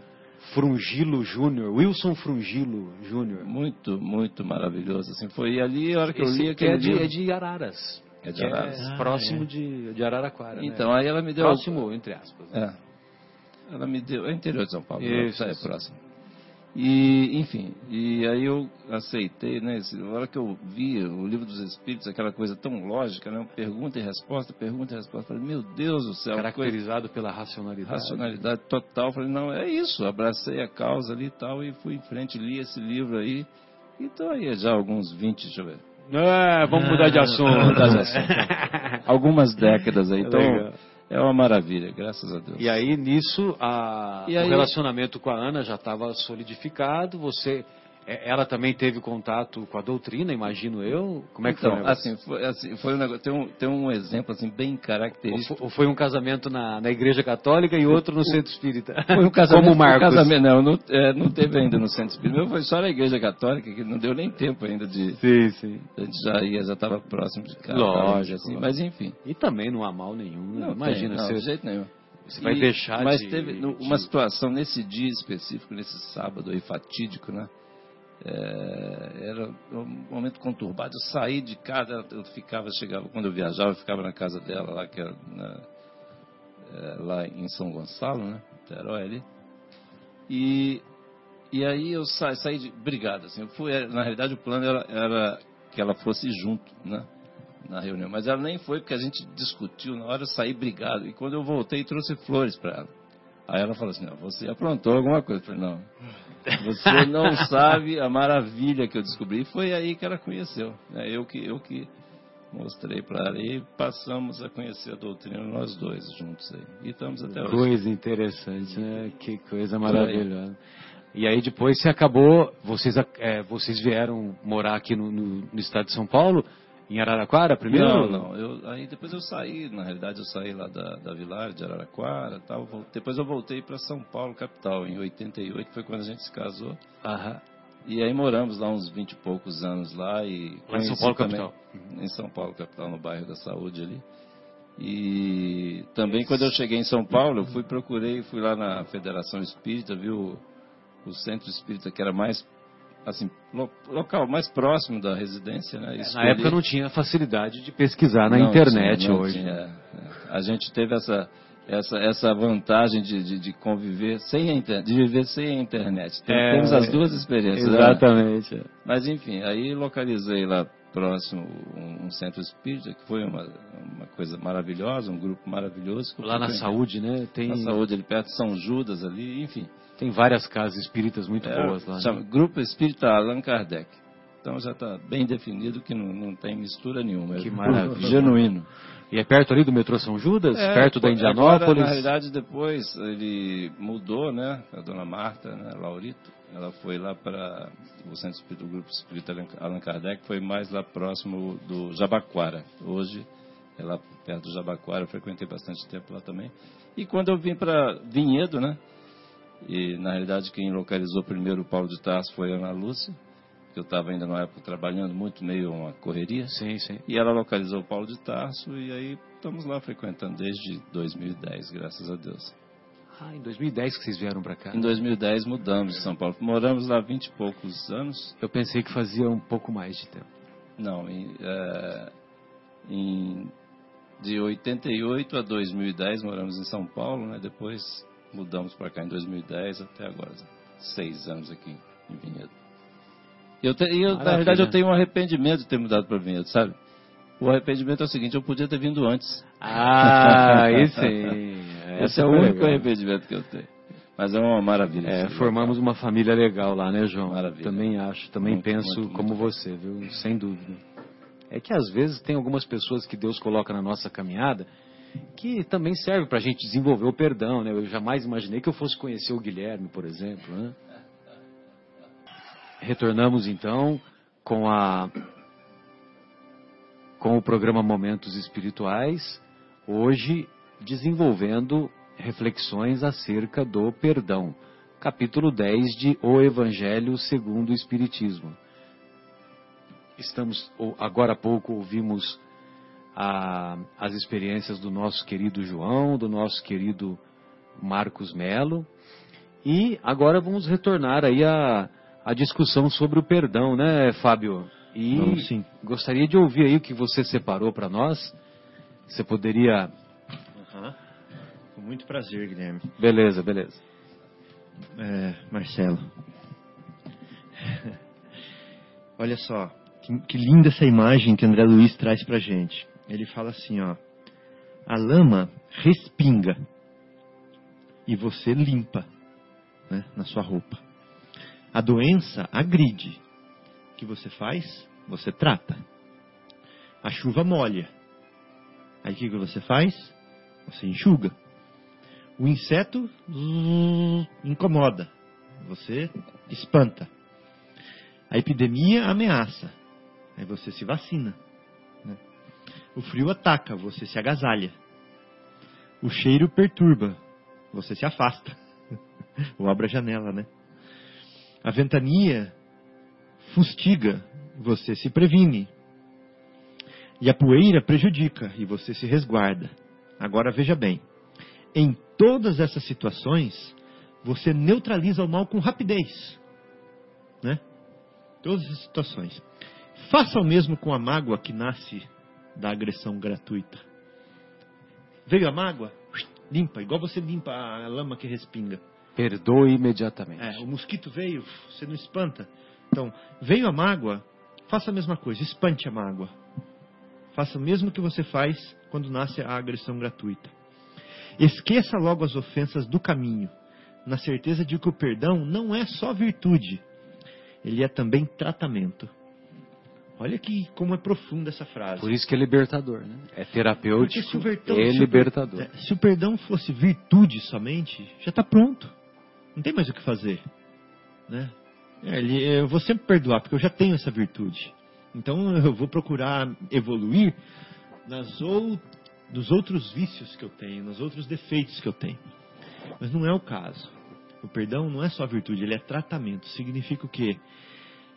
Frungilo Júnior, Wilson Frungilo Júnior. muito, muito maravilhoso. Assim, foi ali a hora que eu Esse li que aquele é de, livro. é de Araras. É de que Araras. É Ah, próximo é. De, de Araraquara. né? Então, aí ela me deu... Próximo, entre aspas. né? É. Ela me deu... É interior de São Paulo, Isso, é próximo. E, enfim, e aí eu aceitei, né? esse- A hora que eu vi o livro dos Espíritos, aquela coisa tão lógica, né? Pergunta e resposta, pergunta e resposta. Falei, meu Deus do céu, que coisa Caracterizado pela racionalidade. racionalidade total. Falei, não, é isso. Abracei a causa ali e tal e fui em frente, li esse livro aí. E tô aí já há alguns 20, deixa eu ver. É, vamos mudar de assunto. Vamos mudar de assunto. Algumas décadas aí. Então, Legal. é uma maravilha, graças a Deus. E aí, nisso, a- E o aí- relacionamento com a Ana já estava solidificado. Você, é, ela também teve contato com a doutrina, imagino eu. Como é que então, foi? o assim, foi, assim, foi um negócio, tem, um, tem um exemplo assim, bem Ou característico. fo- ou foi um casamento na, na igreja católica e outro no centro espírita? Foi um casamento, Como Marcos. um casamento não, não, é, não teve ainda no centro espírita. Meu foi só na igreja católica, que não deu nem tempo ainda de. Sim, sim. A gente já ia, já estava próximo de casa. Lógico, assim, mas enfim. E também não há mal nenhum. né? Não Imagina, tem, não, de jeito nenhum. você vai deixar Mas de... teve no- de- uma situação nesse dia específico, nesse sábado aí fatídico, né? É, era um momento conturbado. Eu saí de casa, eu ficava, chegava, quando eu viajava, eu ficava na casa dela, lá, que era na, é, lá em São Gonçalo, né? Terói ali. E, e aí eu saí, saí de. Obrigado, assim. Eu fui, na realidade, o plano era, era que ela fosse junto, né? Na reunião. Mas ela nem foi, porque a gente discutiu. Na hora eu saí brigado. E quando eu voltei, trouxe flores para ela. Aí ela falou assim: não, você aprontou alguma coisa. Eu falei: não. Você não sabe a maravilha que eu descobri. Foi aí que ela conheceu. Né? Eu que eu que mostrei para ela e passamos a conhecer a doutrina nós dois juntos aí. E estamos até hoje. Coisa interessante, né? Que coisa maravilhosa. E aí depois você acabou, vocês, é, vocês vieram morar aqui no, no, no, estado de São Paulo, em Araraquara primeiro? Não, não. Eu, aí depois eu saí, na realidade eu saí lá da, da Vilar de Araraquara tal. Depois eu voltei para São Paulo, capital, em 88, foi quando a gente se casou. Aham. E aí moramos lá uns 20 e poucos anos lá e lá em São Paulo também, capital. Em São Paulo capital, no bairro da Saúde ali. E também quando eu cheguei em São Paulo, eu fui procurei, fui lá na Federação Espírita, viu o centro espírita que era mais assim local mais próximo da residência, né? É, na época não tinha facilidade de pesquisar na não internet tinha, hoje. Tinha, é. A gente teve essa essa, essa vantagem de, de, de conviver sem a internet, de viver sem a internet. é, temos as duas experiências. Né? Exatamente. Né? Mas enfim, aí localizei lá próximo um, um, centro espírita que foi uma, uma coisa maravilhosa, um grupo maravilhoso. Lá na saúde, né? Tem... Na saúde, ali perto de São Judas ali, enfim. Tem várias casas espíritas muito é, boas lá. Né? Chama Grupo Espírita Allan Kardec. Então já está bem definido que não, não tem mistura nenhuma. Que é maravilha. Genuíno. E é perto ali do metrô São Judas? É, perto da Indianópolis? Agora, na realidade, depois ele mudou, né? A dona Marta, né, Laurito, ela foi lá para o Centro Espírita, do Grupo Espírita Allan Kardec, foi mais lá próximo do Jabaquara. Hoje, é lá perto do Jabaquara, eu frequentei bastante tempo lá também. E quando eu vim para Vinhedo, né? E na realidade quem localizou primeiro o Paulo de Tarso foi a Ana Lúcia que eu estava ainda na época trabalhando muito, meio uma correria. Sim, sim. E ela localizou o Paulo de Tarso e aí estamos lá frequentando desde 2010, graças a Deus. Ah, em 2010 que vocês vieram para cá? Em 2010 mudamos de São Paulo. Moramos lá 20 e poucos anos. Eu pensei que fazia um pouco mais de tempo. Não, em, é, em de 88 a 2010 moramos em São Paulo, né? Depois mudamos para cá em 2010 até agora, seis anos aqui em Vinhedo. Eu, te, eu na verdade, eu tenho um arrependimento de ter mudado para Vinhedo, sabe? O arrependimento é o seguinte, eu podia ter vindo antes. Ah, isso aí. Esse é o único legal. arrependimento que eu tenho. Mas é uma maravilha. É, formamos uma família legal lá, né, João? Maravilha. Também acho, também muito, penso muito, como muito. você, viu? Sem dúvida. É que às vezes tem algumas pessoas que Deus coloca na nossa caminhada que também serve para a gente desenvolver o perdão, né? Eu jamais imaginei que eu fosse conhecer o Guilherme, por exemplo, né? Retornamos então com a com o programa Momentos Espirituais, hoje desenvolvendo reflexões acerca do perdão. Capítulo 10 de O Evangelho segundo o Espiritismo. Estamos agora há pouco ouvimos a, as experiências do nosso querido João, do nosso querido Marcos Melo, e agora vamos retornar aí a a discussão sobre o perdão, né, Fábio? E Vamos, sim. gostaria de ouvir aí o que você separou para nós. Você poderia. Uhum. Com muito prazer, Guilherme. Beleza, beleza. É, Marcelo. Olha só, que, que, linda essa imagem que André Luiz traz para gente. Ele fala assim, ó. A lama respinga e você limpa né, na sua roupa. A doença agride. O que você faz? Você trata. A chuva molha. Aí o que você faz? Você enxuga. O inseto incomoda. Você espanta. A epidemia ameaça. Aí você se vacina. O frio ataca, você se agasalha. O cheiro perturba, você se afasta. Ou abre a janela, né? A ventania fustiga, você se previne. E a poeira prejudica e você se resguarda. Agora veja bem: em todas essas situações, você neutraliza o mal com rapidez. Né? Todas as situações. Faça o mesmo com a mágoa que nasce da agressão gratuita. Veio a mágoa? Limpa, igual você limpa a lama que respinga. Perdoe imediatamente. É, o mosquito veio, você não espanta. Então, veio a mágoa, faça a mesma coisa, espante a mágoa. Faça o mesmo que você faz quando nasce a agressão gratuita. Esqueça logo as ofensas do caminho, na certeza de que o perdão não é só virtude, ele é também tratamento. Olha que como é profunda essa frase. Por isso que é libertador, né? É terapêutico se o perdão- se o per- libertador. é, Se o perdão fosse virtude somente, já está pronto. Não tem mais o que fazer. Né? É, ele- eu vou sempre perdoar, porque eu já tenho essa virtude. Então eu vou procurar evoluir nas ou, nos outros vícios que eu tenho, nos outros defeitos que eu tenho. Mas não é o caso. O perdão não é só virtude, ele é tratamento. Significa o quê?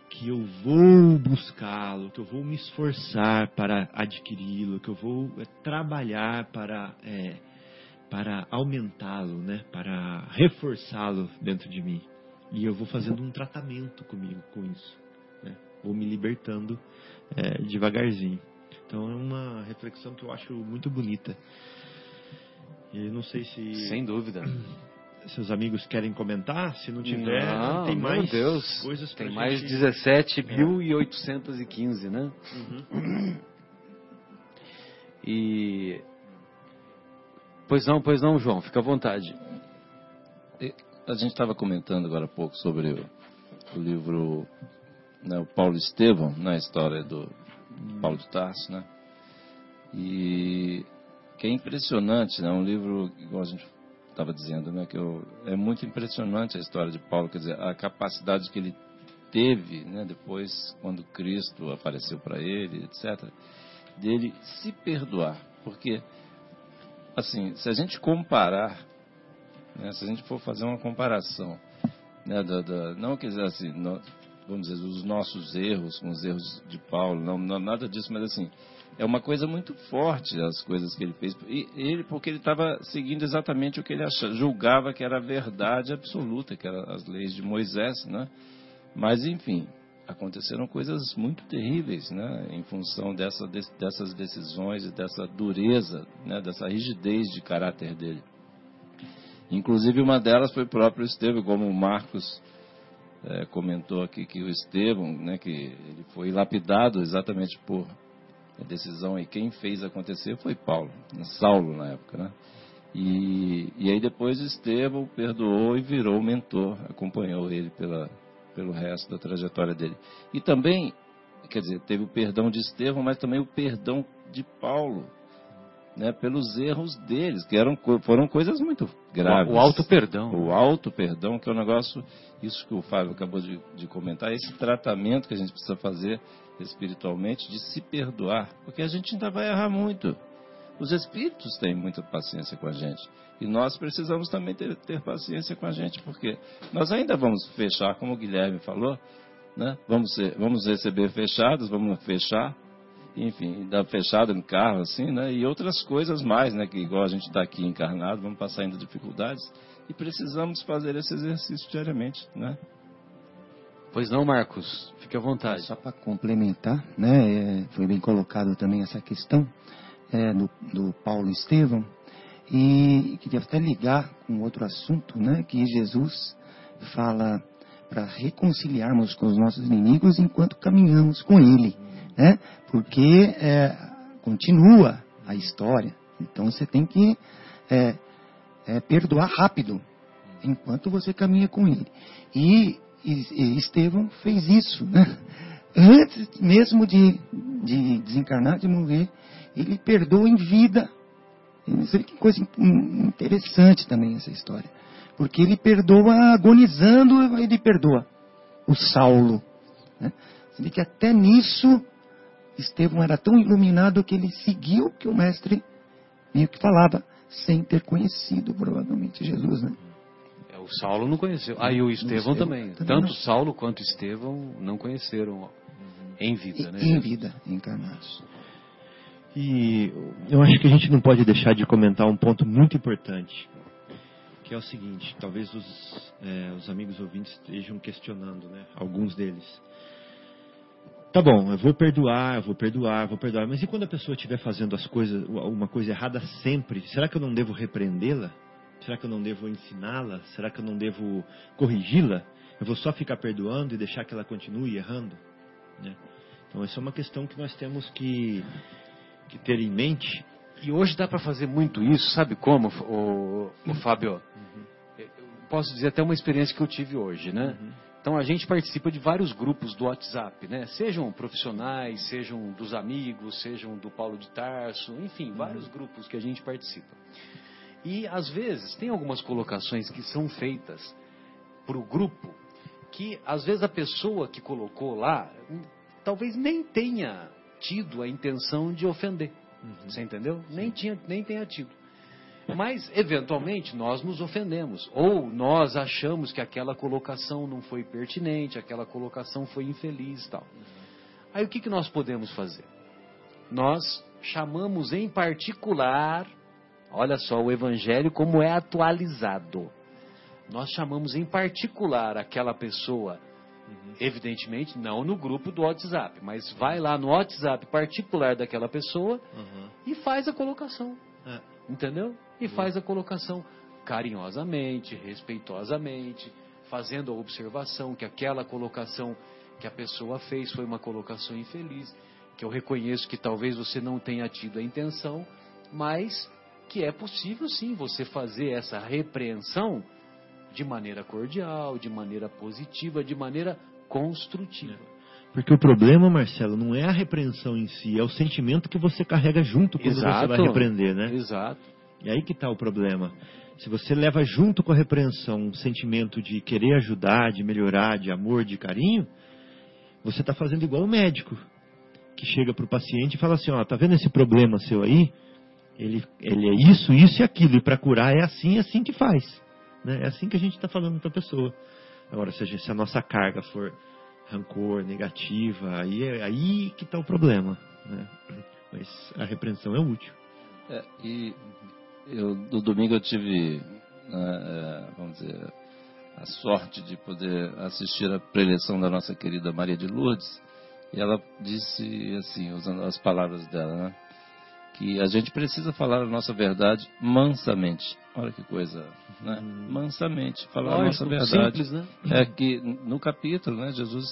Que eu vou buscá-lo, que eu vou me esforçar para adquiri-lo, que eu vou é, trabalhar para, é, para aumentá-lo, né? para reforçá-lo dentro de mim. E eu vou fazendo um tratamento comigo com isso. Né? Vou me libertando é, devagarzinho. Então é uma reflexão que eu acho muito bonita. E não sei se Sem dúvida. seus amigos querem comentar. Se não tiver, Não, tem mais Deus. coisas pra Tem mais gente... 17.815, né? Uhum. E. Pois não, pois não, João, fica à vontade. E A gente estava comentando agora há pouco sobre o, o livro, né, o Paulo Estevão, na história do Paulo de Tarso, né? E que é impressionante, né? Um livro, igual a gente estava dizendo, né? Que eu, é muito impressionante a história de Paulo, quer dizer, a capacidade que ele teve, né? Depois, quando Cristo apareceu para ele, etc., dele se perdoar, porque assim, se a gente comparar né, se a gente for fazer uma comparação, né, da, da- não quer dizer assim, vamos dizer, os nossos erros com os erros de Paulo, não, não- nada disso, mas assim, é uma coisa muito forte as coisas que ele fez. E ele, porque ele estava seguindo exatamente o que ele achava, julgava que era a verdade absoluta, que eram as leis de Moisés, né? Mas, enfim, aconteceram coisas muito terríveis, né? Em função dessa, des- dessas decisões e dessa dureza, né? Dessa rigidez de caráter dele. Inclusive, uma delas foi o próprio Estevão, como o Marcos eh, comentou aqui, que o Estevão, né, que ele foi lapidado exatamente por a decisão, e quem fez acontecer foi Paulo, né, Saulo na época, né? E, e aí depois Estevão perdoou e virou mentor, acompanhou ele pela, pelo resto da trajetória dele. E também, quer dizer, teve o perdão de Estevão, mas também o perdão de Paulo, né, pelos erros deles, que eram, foram coisas muito graves. O alto perdão. O alto perdão, que é um negócio, isso que o Fábio acabou de, de comentar, esse tratamento que a gente precisa fazer espiritualmente de se perdoar, porque a gente ainda vai errar muito. Os espíritos têm muita paciência com a gente. E nós precisamos também ter, ter paciência com a gente, porque nós ainda vamos fechar, como o Guilherme falou, né? vamos, ser- vamos receber fechados, vamos fechar, enfim, dar fechada no carro, assim, né? E outras coisas mais, né? Que igual a gente está aqui encarnado, vamos passar ainda dificuldades. E precisamos fazer esse exercício diariamente, né? Pois não, Marcos, fique à vontade. Só para complementar, né, é, foi bem colocado também essa questão é, do, do Paulo Estevão, e queria até ligar com outro assunto, né, que Jesus fala para reconciliarmos com os nossos inimigos enquanto caminhamos com Ele, né, porque é, continua a história, então você tem que é, é, perdoar rápido enquanto você caminha com Ele. E, e- Estevão fez isso, né? Antes mesmo de, de desencarnar, de morrer, ele perdoa em vida. É que coisa in- interessante também essa história. Porque ele perdoa agonizando, ele perdoa o Saulo. Né? Você vê que até nisso, Estevão era tão iluminado que ele seguiu o que o mestre meio que falava, sem ter conhecido provavelmente Jesus. Né? É, O Saulo não conheceu. Ah, e o Estevão Estevão também. também Tanto não. Saulo quanto Estevão não conheceram em vida, né? E- em vida, encarnados. E eu acho que a gente não pode deixar de comentar um ponto muito importante, que é o seguinte: talvez os, é, os amigos ouvintes estejam questionando, né? Alguns deles. Tá bom, eu vou perdoar, eu vou perdoar, eu vou perdoar. Mas e quando a pessoa estiver fazendo as coisas, uma coisa errada sempre? Será que eu não devo repreendê-la? Será que eu não devo ensiná-la? Será que eu não devo corrigi-la? Eu vou só ficar perdoando e deixar que ela continue errando? Né? Então, essa é uma questão que nós temos que, que ter em mente. E hoje dá para fazer muito isso, sabe como, o, o Fábio? Uhum. Eu posso dizer até uma experiência que eu tive hoje, né? Uhum. Então a gente participa de vários grupos do WhatsApp, né? Sejam profissionais, sejam dos amigos, sejam do Paulo de Tarso, enfim, uhum. vários grupos que a gente participa. E às vezes tem algumas colocações que são feitas para o grupo que às vezes a pessoa que colocou lá talvez nem tenha tido a intenção de ofender. Uhum. Você entendeu? Nem, tinha, nem tenha tido. Mas, eventualmente, nós nos ofendemos. Ou nós achamos que aquela colocação não foi pertinente, aquela colocação foi infeliz e tal. Aí o que, que nós podemos fazer? Nós chamamos em particular, olha só o evangelho como é atualizado. Nós chamamos em particular aquela pessoa. Evidentemente, não no grupo do WhatsApp, mas vai lá no WhatsApp particular daquela pessoa uhum. e faz a colocação. É. Entendeu? E faz a colocação carinhosamente, respeitosamente, fazendo a observação que aquela colocação que a pessoa fez foi uma colocação infeliz, que eu reconheço que talvez você não tenha tido a intenção, mas que é possível sim você fazer essa repreensão de maneira cordial, de maneira positiva, de maneira construtiva. É. Porque o problema, Marcelo, não é a repreensão em si, é o sentimento que você carrega junto quando Exato. você vai repreender, né? Exato. E aí que está o problema. Se você leva junto com a repreensão um sentimento de querer ajudar, de melhorar, de amor, de carinho, você está fazendo igual o médico que chega para o paciente e fala assim, ó, tá vendo esse problema seu aí? Ele, ele é isso, isso e aquilo, e para curar é assim, assim que faz. Né? É assim que a gente está falando para a pessoa. Agora, se a, gente, se a, nossa carga for rancor, negativa, aí, é, aí que está o problema. Né? Mas a repreensão é útil. É, e eu, no domingo eu tive, né, é, vamos dizer, a sorte de poder assistir a preleção da nossa querida Maria de Lourdes. E ela disse assim, usando as palavras dela, né? que a gente precisa falar a nossa verdade mansamente. Olha que coisa, né? Hum. Mansamente, falar a nossa verdade. Simples, né? É que no capítulo, né, Jesus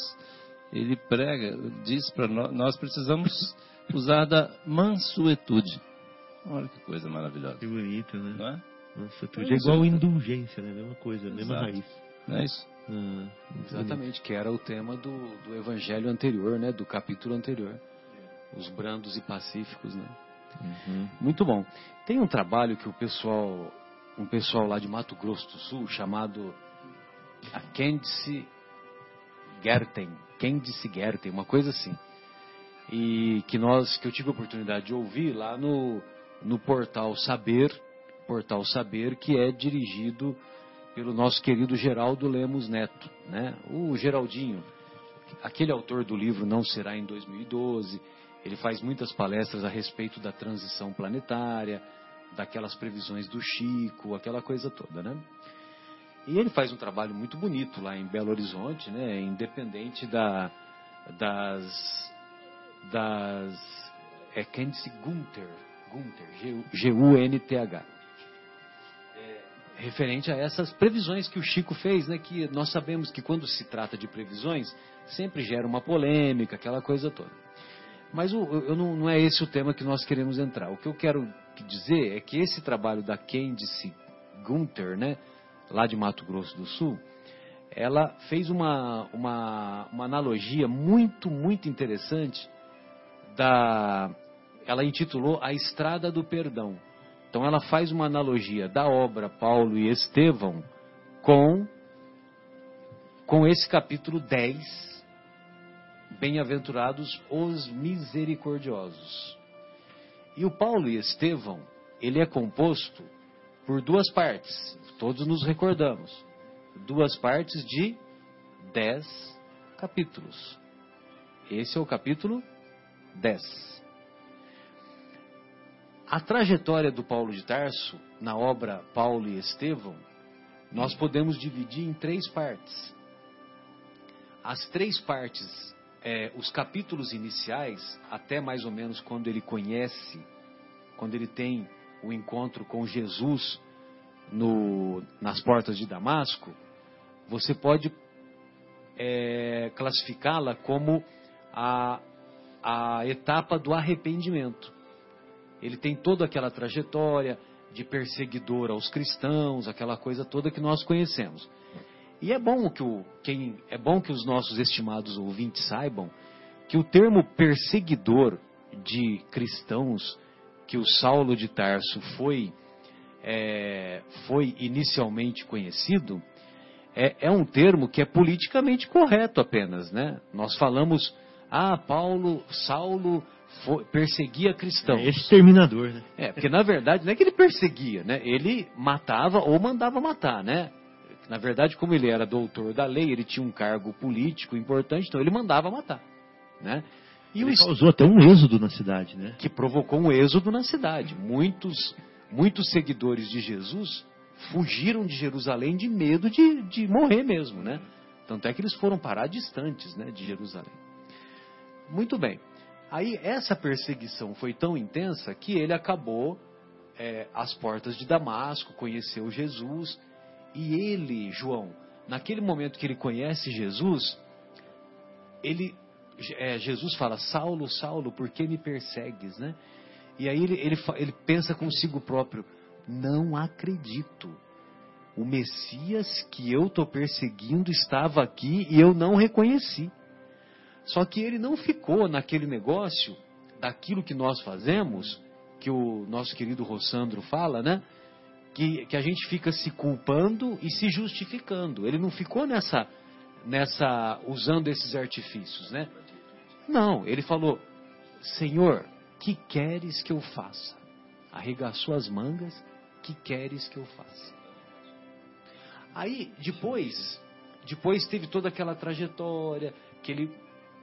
ele prega, diz para nós, nós precisamos usar da mansuetude. Olha que coisa maravilhosa. Que bonito, né? Não é? Mansuetude é igual indulgência, né? Mesma coisa, Exato. mesma raiz. Não é isso? Ah, Exatamente, que era o tema do, do evangelho anterior, né? Do capítulo anterior. Os brandos e pacíficos, né? Uhum. Muito bom. Tem um trabalho que o pessoal, um pessoal lá de Mato Grosso do Sul, chamado a Candice Gerten, Candice Gerten, uma coisa assim. E que nós, que eu tive a oportunidade de ouvir lá no, no portal Saber, portal Saber, que é dirigido pelo nosso querido Geraldo Lemos Neto, né? O Geraldinho, aquele autor do livro Não Será em 2012, ele faz muitas palestras a respeito da transição planetária, daquelas previsões do Chico, aquela coisa toda, né? E ele faz um trabalho muito bonito lá em Belo Horizonte, né? Independente da, das, das é Candice Gunther, Gunther, G-U-N-T-H. É, referente a essas previsões que o Chico fez, né? Que nós sabemos que quando se trata de previsões, sempre gera uma polêmica, aquela coisa toda. Mas o, eu não, não, é esse o tema que nós queremos entrar. O que eu quero dizer é que esse trabalho da Candice Gunther, né, lá de Mato Grosso do Sul, ela fez uma, uma, uma analogia muito, muito interessante da. Ela intitulou A Estrada do Perdão. Então ela faz uma analogia da obra Paulo e Estevão com, com esse capítulo 10 Bem-aventurados os misericordiosos. E o Paulo e Estevão, ele é composto por duas partes, todos nos recordamos. Duas partes de dez capítulos. Esse é o capítulo 10. A trajetória do Paulo de Tarso, na obra Paulo e Estevão, nós podemos dividir em três partes. As três partes é, os capítulos iniciais, até mais ou menos quando ele conhece, quando ele tem o encontro com Jesus no, nas portas de Damasco, você pode é, classificá-la como a, a etapa do arrependimento. Ele tem toda aquela trajetória de perseguidor aos cristãos, aquela coisa toda que nós conhecemos. E é bom que, o, quem, é bom que os nossos estimados ouvintes saibam que o termo perseguidor de cristãos que o Saulo de Tarso foi, é, foi inicialmente conhecido é, é, um termo que é politicamente correto apenas, né? Nós falamos, ah, Paulo, Saulo foi, perseguia cristãos. É exterminador, né? É, porque na verdade não é que ele perseguia, né? Ele matava ou mandava matar, né? Na verdade, como ele era doutor da lei, ele tinha um cargo político importante, então ele mandava matar, né? E ele o causou até um êxodo na cidade, né? Que provocou um êxodo na cidade. Muitos, muitos seguidores de Jesus fugiram de Jerusalém de medo de, de morrer mesmo, né? Tanto é que eles foram parar distantes, né, de Jerusalém. Muito bem. Aí essa perseguição foi tão intensa que ele acabou é, às portas de Damasco, conheceu Jesus e ele, João, naquele momento que ele conhece Jesus, ele, é, Jesus fala: Saulo, Saulo, por que me persegues, né? E aí ele, ele, ele pensa consigo próprio: não acredito. O Messias que eu estou perseguindo estava aqui e eu não reconheci. Só que ele não ficou naquele negócio daquilo que nós fazemos, que o nosso querido Rossandro fala, né? que, que a gente fica se culpando e se justificando. Ele não ficou nessa, nessa usando esses artifícios, né? Não, ele falou: Senhor, que queres que eu faça? Arregaçou as mangas, que queres que eu faça? Aí, depois, depois teve toda aquela trajetória, que ele,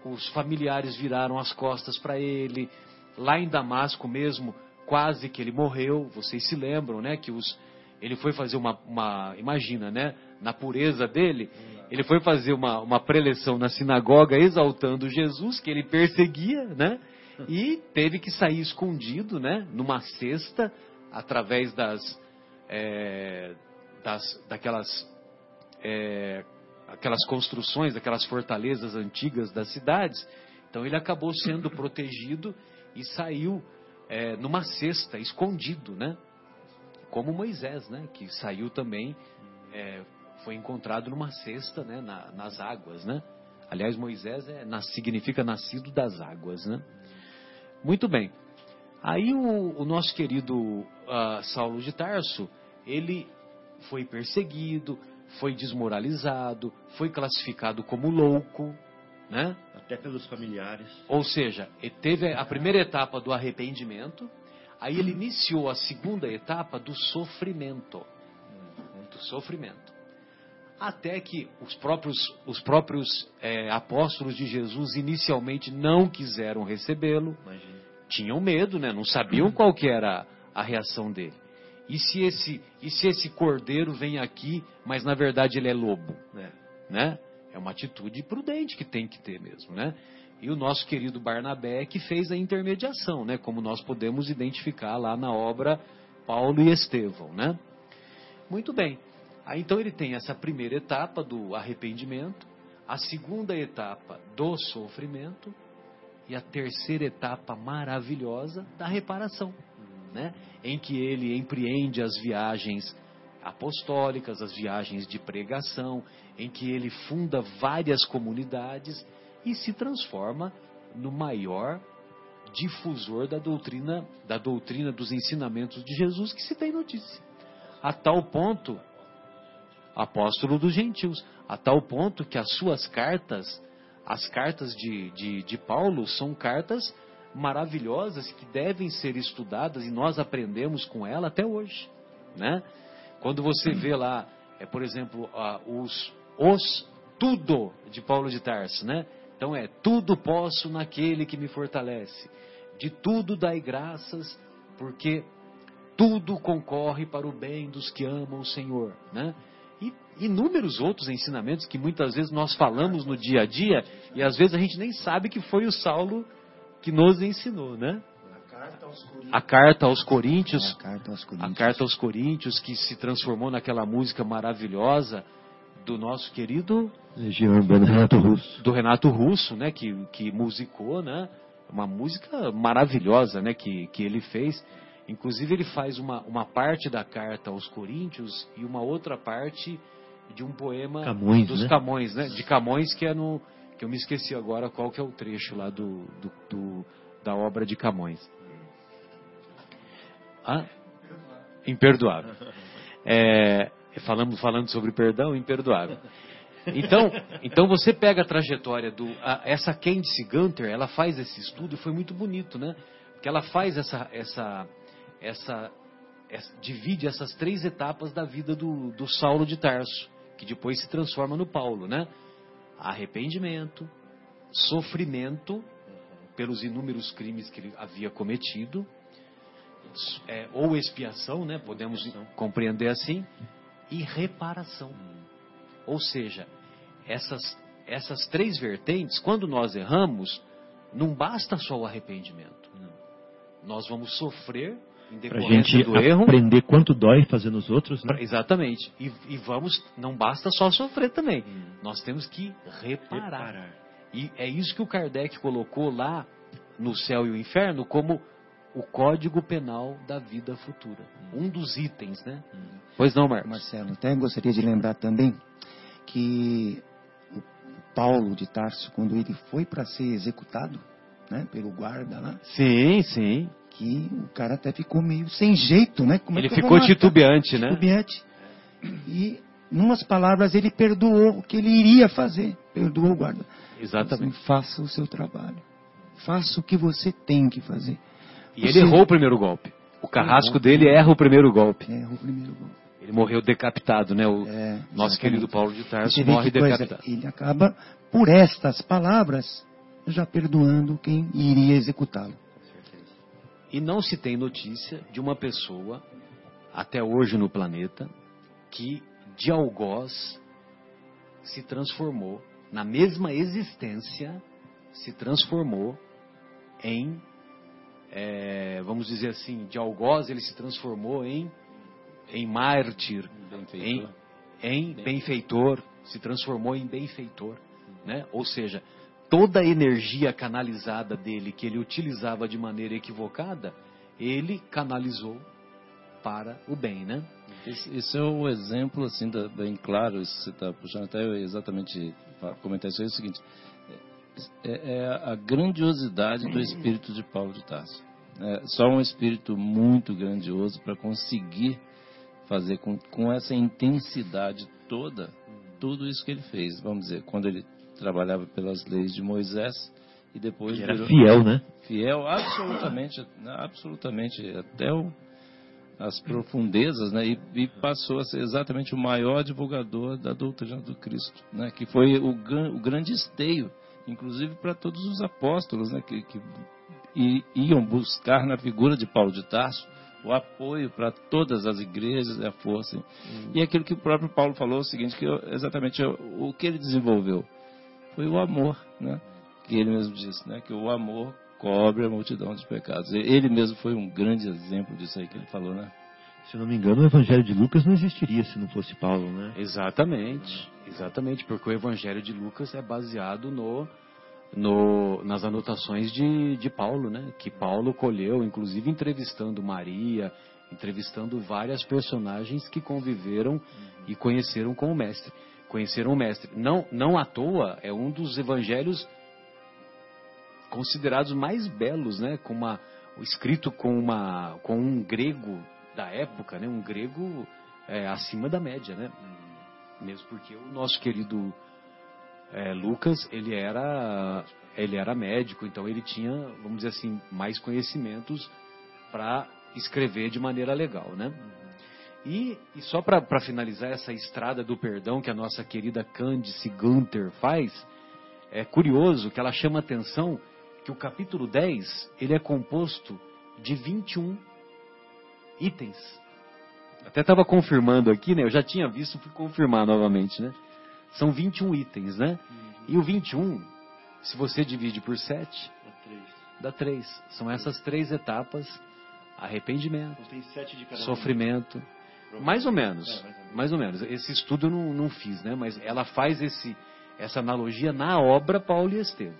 os familiares viraram as costas para ele, lá em Damasco mesmo, quase que ele morreu. Vocês se lembram, né? Que os, ele foi fazer uma, uma imagina, né? Na pureza dele, ele foi fazer uma, uma preleção na sinagoga exaltando Jesus, que ele perseguia, né? E teve que sair escondido, né? Numa cesta, através das, é, das daquelas é, aquelas construções, aquelas fortalezas antigas das cidades. Então ele acabou sendo protegido e saiu é, numa cesta, escondido, né? Como Moisés, né? Que saiu também, é, foi encontrado numa cesta, né? Na, nas águas, né? Aliás, Moisés é, significa nascido das águas, né? Muito bem. Aí o, o nosso querido uh, Saulo de Tarso, ele foi perseguido, foi desmoralizado, foi classificado como louco, né? Até pelos familiares. Ou seja, teve a primeira etapa do arrependimento, aí ele iniciou a segunda etapa do sofrimento. Do sofrimento. Até que os próprios, os próprios é, apóstolos de Jesus inicialmente não quiseram recebê-lo, tinham medo, né? não sabiam qual que era a reação dele. E se esse, e se esse cordeiro vem aqui, mas na verdade ele é lobo? Né? né? É uma atitude prudente que tem que ter mesmo, né? E o nosso querido Barnabé que fez a intermediação, né? Como nós podemos identificar lá na obra Paulo e Estevão, né? Muito bem. Aí então ele tem essa primeira etapa do arrependimento, a segunda etapa do sofrimento e a terceira etapa maravilhosa da reparação, né? Em que ele empreende as viagens apostólicas, as viagens de pregação, em que ele funda várias comunidades e se transforma no maior difusor da doutrina, da doutrina dos ensinamentos de Jesus que se tem notícia. A tal ponto, apóstolo dos gentios, a tal ponto que as suas cartas, as cartas de, de, de Paulo, são cartas maravilhosas que devem ser estudadas e nós aprendemos com ela até hoje, né? Quando você vê lá, é, por exemplo, os, os tudo de Paulo de Tarso, né? Então é tudo posso naquele que me fortalece. De tudo dai graças, porque tudo concorre para o bem dos que amam o Senhor, né? E inúmeros outros ensinamentos que muitas vezes nós falamos no dia a dia e às vezes a gente nem sabe que foi o Saulo que nos ensinou, né? A carta aos Coríntios, A carta aos a Coríntios. carta aos Coríntios que se transformou naquela música maravilhosa do nosso querido Legião Urbana Renato Russo. do Renato Russo, né, que, que musicou, né, uma música maravilhosa, né, que, que ele fez. Inclusive ele faz uma, uma parte da carta aos Coríntios e uma outra parte de um poema Camões, dos né? Camões, né, de Camões que é no que eu me esqueci agora qual que é o trecho lá do, do, do- da obra de Camões. Imperdoável. É, falando, falando sobre perdão, imperdoável. Então, então você pega a trajetória do. a- essa Candice Gunter, ela faz esse estudo e foi muito bonito, né? Porque ela faz essa. essa, essa, essa- divide essas três etapas da vida do, do Saulo de Tarso, que depois se transforma no Paulo, né? Arrependimento, sofrimento pelos inúmeros crimes que ele havia cometido, é, ou expiação, né? Podemos compreender assim, e reparação. Ou seja, essas, essas três vertentes, quando nós erramos, não basta só o arrependimento. Nós vamos sofrer Pra decorrência gente do erro. aprender quanto dói fazer nos outros, né? Exatamente. E, e vamos, não basta só sofrer também. Nós temos que reparar. E é isso que o Kardec colocou lá no céu e o inferno como o código penal da vida futura. Um dos itens, né? Pois não, Marcos? Marcelo, até gostaria de lembrar também que o Paulo de Tarso, quando ele foi para ser executado, né, pelo guarda lá, Sim, sim. Que o cara até ficou meio sem jeito, né? Como é Ele vou ficou titubeante, né? Titubeante. E, numas palavras, ele perdoou o que ele iria fazer. Perdoou o guarda. Exatamente. Assim, faça o seu trabalho. Faça o que você tem que fazer. E ele errou o primeiro golpe. O carrasco dele erra o primeiro golpe. É o primeiro gol. Ele morreu decapitado, né? O É, nosso querido Paulo de Tarso Você morre coisa, decapitado. ele acaba, por estas palavras, já perdoando quem iria executá-lo. E não se tem notícia de uma pessoa, até hoje no planeta, que de algoz se transformou, na mesma existência, se transformou em, é, vamos dizer assim, de algoz ele se transformou em, em mártir, em, em benfeitor, se transformou em benfeitor, né? Ou seja, toda a energia canalizada dele que ele utilizava de maneira equivocada, ele canalizou para o bem, né? Esse, é o exemplo, assim, da- bem claro, isso que você está puxando, até exatamente comentar isso aí, é o seguinte, é, é a grandiosidade do espírito de Paulo de Tarso. É só um espírito muito grandioso para conseguir fazer com, com essa intensidade toda, tudo isso que ele fez. Vamos dizer, quando ele trabalhava pelas leis de Moisés e depois era virou- fiel, né? fiel absolutamente, absolutamente até o- as profundezas, né, e, e passou a ser exatamente o maior divulgador da doutrina do Cristo, né, que foi o, o grande esteio, inclusive para todos os apóstolos, né, que, que iam buscar na figura de Paulo de Tarso o apoio para todas as igrejas e a força. E aquilo que o próprio Paulo falou, é o seguinte, que exatamente o que ele desenvolveu foi o amor, né? Que ele mesmo disse, né? Que o amor cobre a multidão dos pecados. Ele mesmo foi um grande exemplo disso aí que ele falou, né? Se eu não me engano, o Evangelho de Lucas não existiria se não fosse Paulo, né? Exatamente, exatamente, porque o Evangelho de Lucas é baseado no, no- nas anotações de, de Paulo, né? Que Paulo colheu, inclusive entrevistando Maria, entrevistando várias personagens que conviveram e conheceram com o mestre, conheceram o mestre. Não, não à toa é um dos evangelhos considerados mais belos, né? Com uma, escrito com uma, com um grego da época, né? Um grego é, acima da média, né? Mesmo porque o nosso querido é, Lucas, ele era, ele era médico, então ele tinha, vamos dizer assim, mais conhecimentos para escrever de maneira legal, né? E, e só para finalizar essa estrada do perdão que a nossa querida Candice Gunter faz, é curioso que ela chama atenção que o capítulo 10 ele é composto de 21 itens. Até estava confirmando aqui, né? Eu já tinha visto, fui confirmar novamente, né? São 21 itens, né? E o 21, se você divide por 7, dá 3. São essas três etapas: arrependimento, Então sofrimento. Mais ou menos, mais ou menos. Esse estudo eu não, não fiz, né? Mas ela faz esse, essa analogia na obra Paulo e Estevão,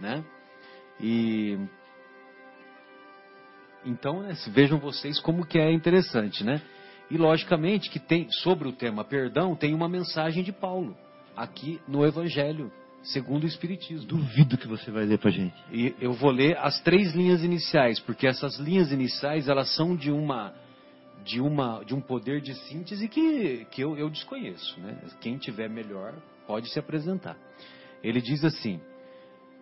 né? E então né, se- vejam vocês como que é interessante, né? E logicamente que tem sobre o tema perdão tem uma mensagem de Paulo aqui no Evangelho segundo o Espiritismo. Duvido que você vai ler pra gente. E eu vou ler as três linhas iniciais, porque essas linhas iniciais elas são de uma de uma de um poder de síntese que, que eu, eu desconheço, né? Quem tiver melhor pode se apresentar. Ele diz assim: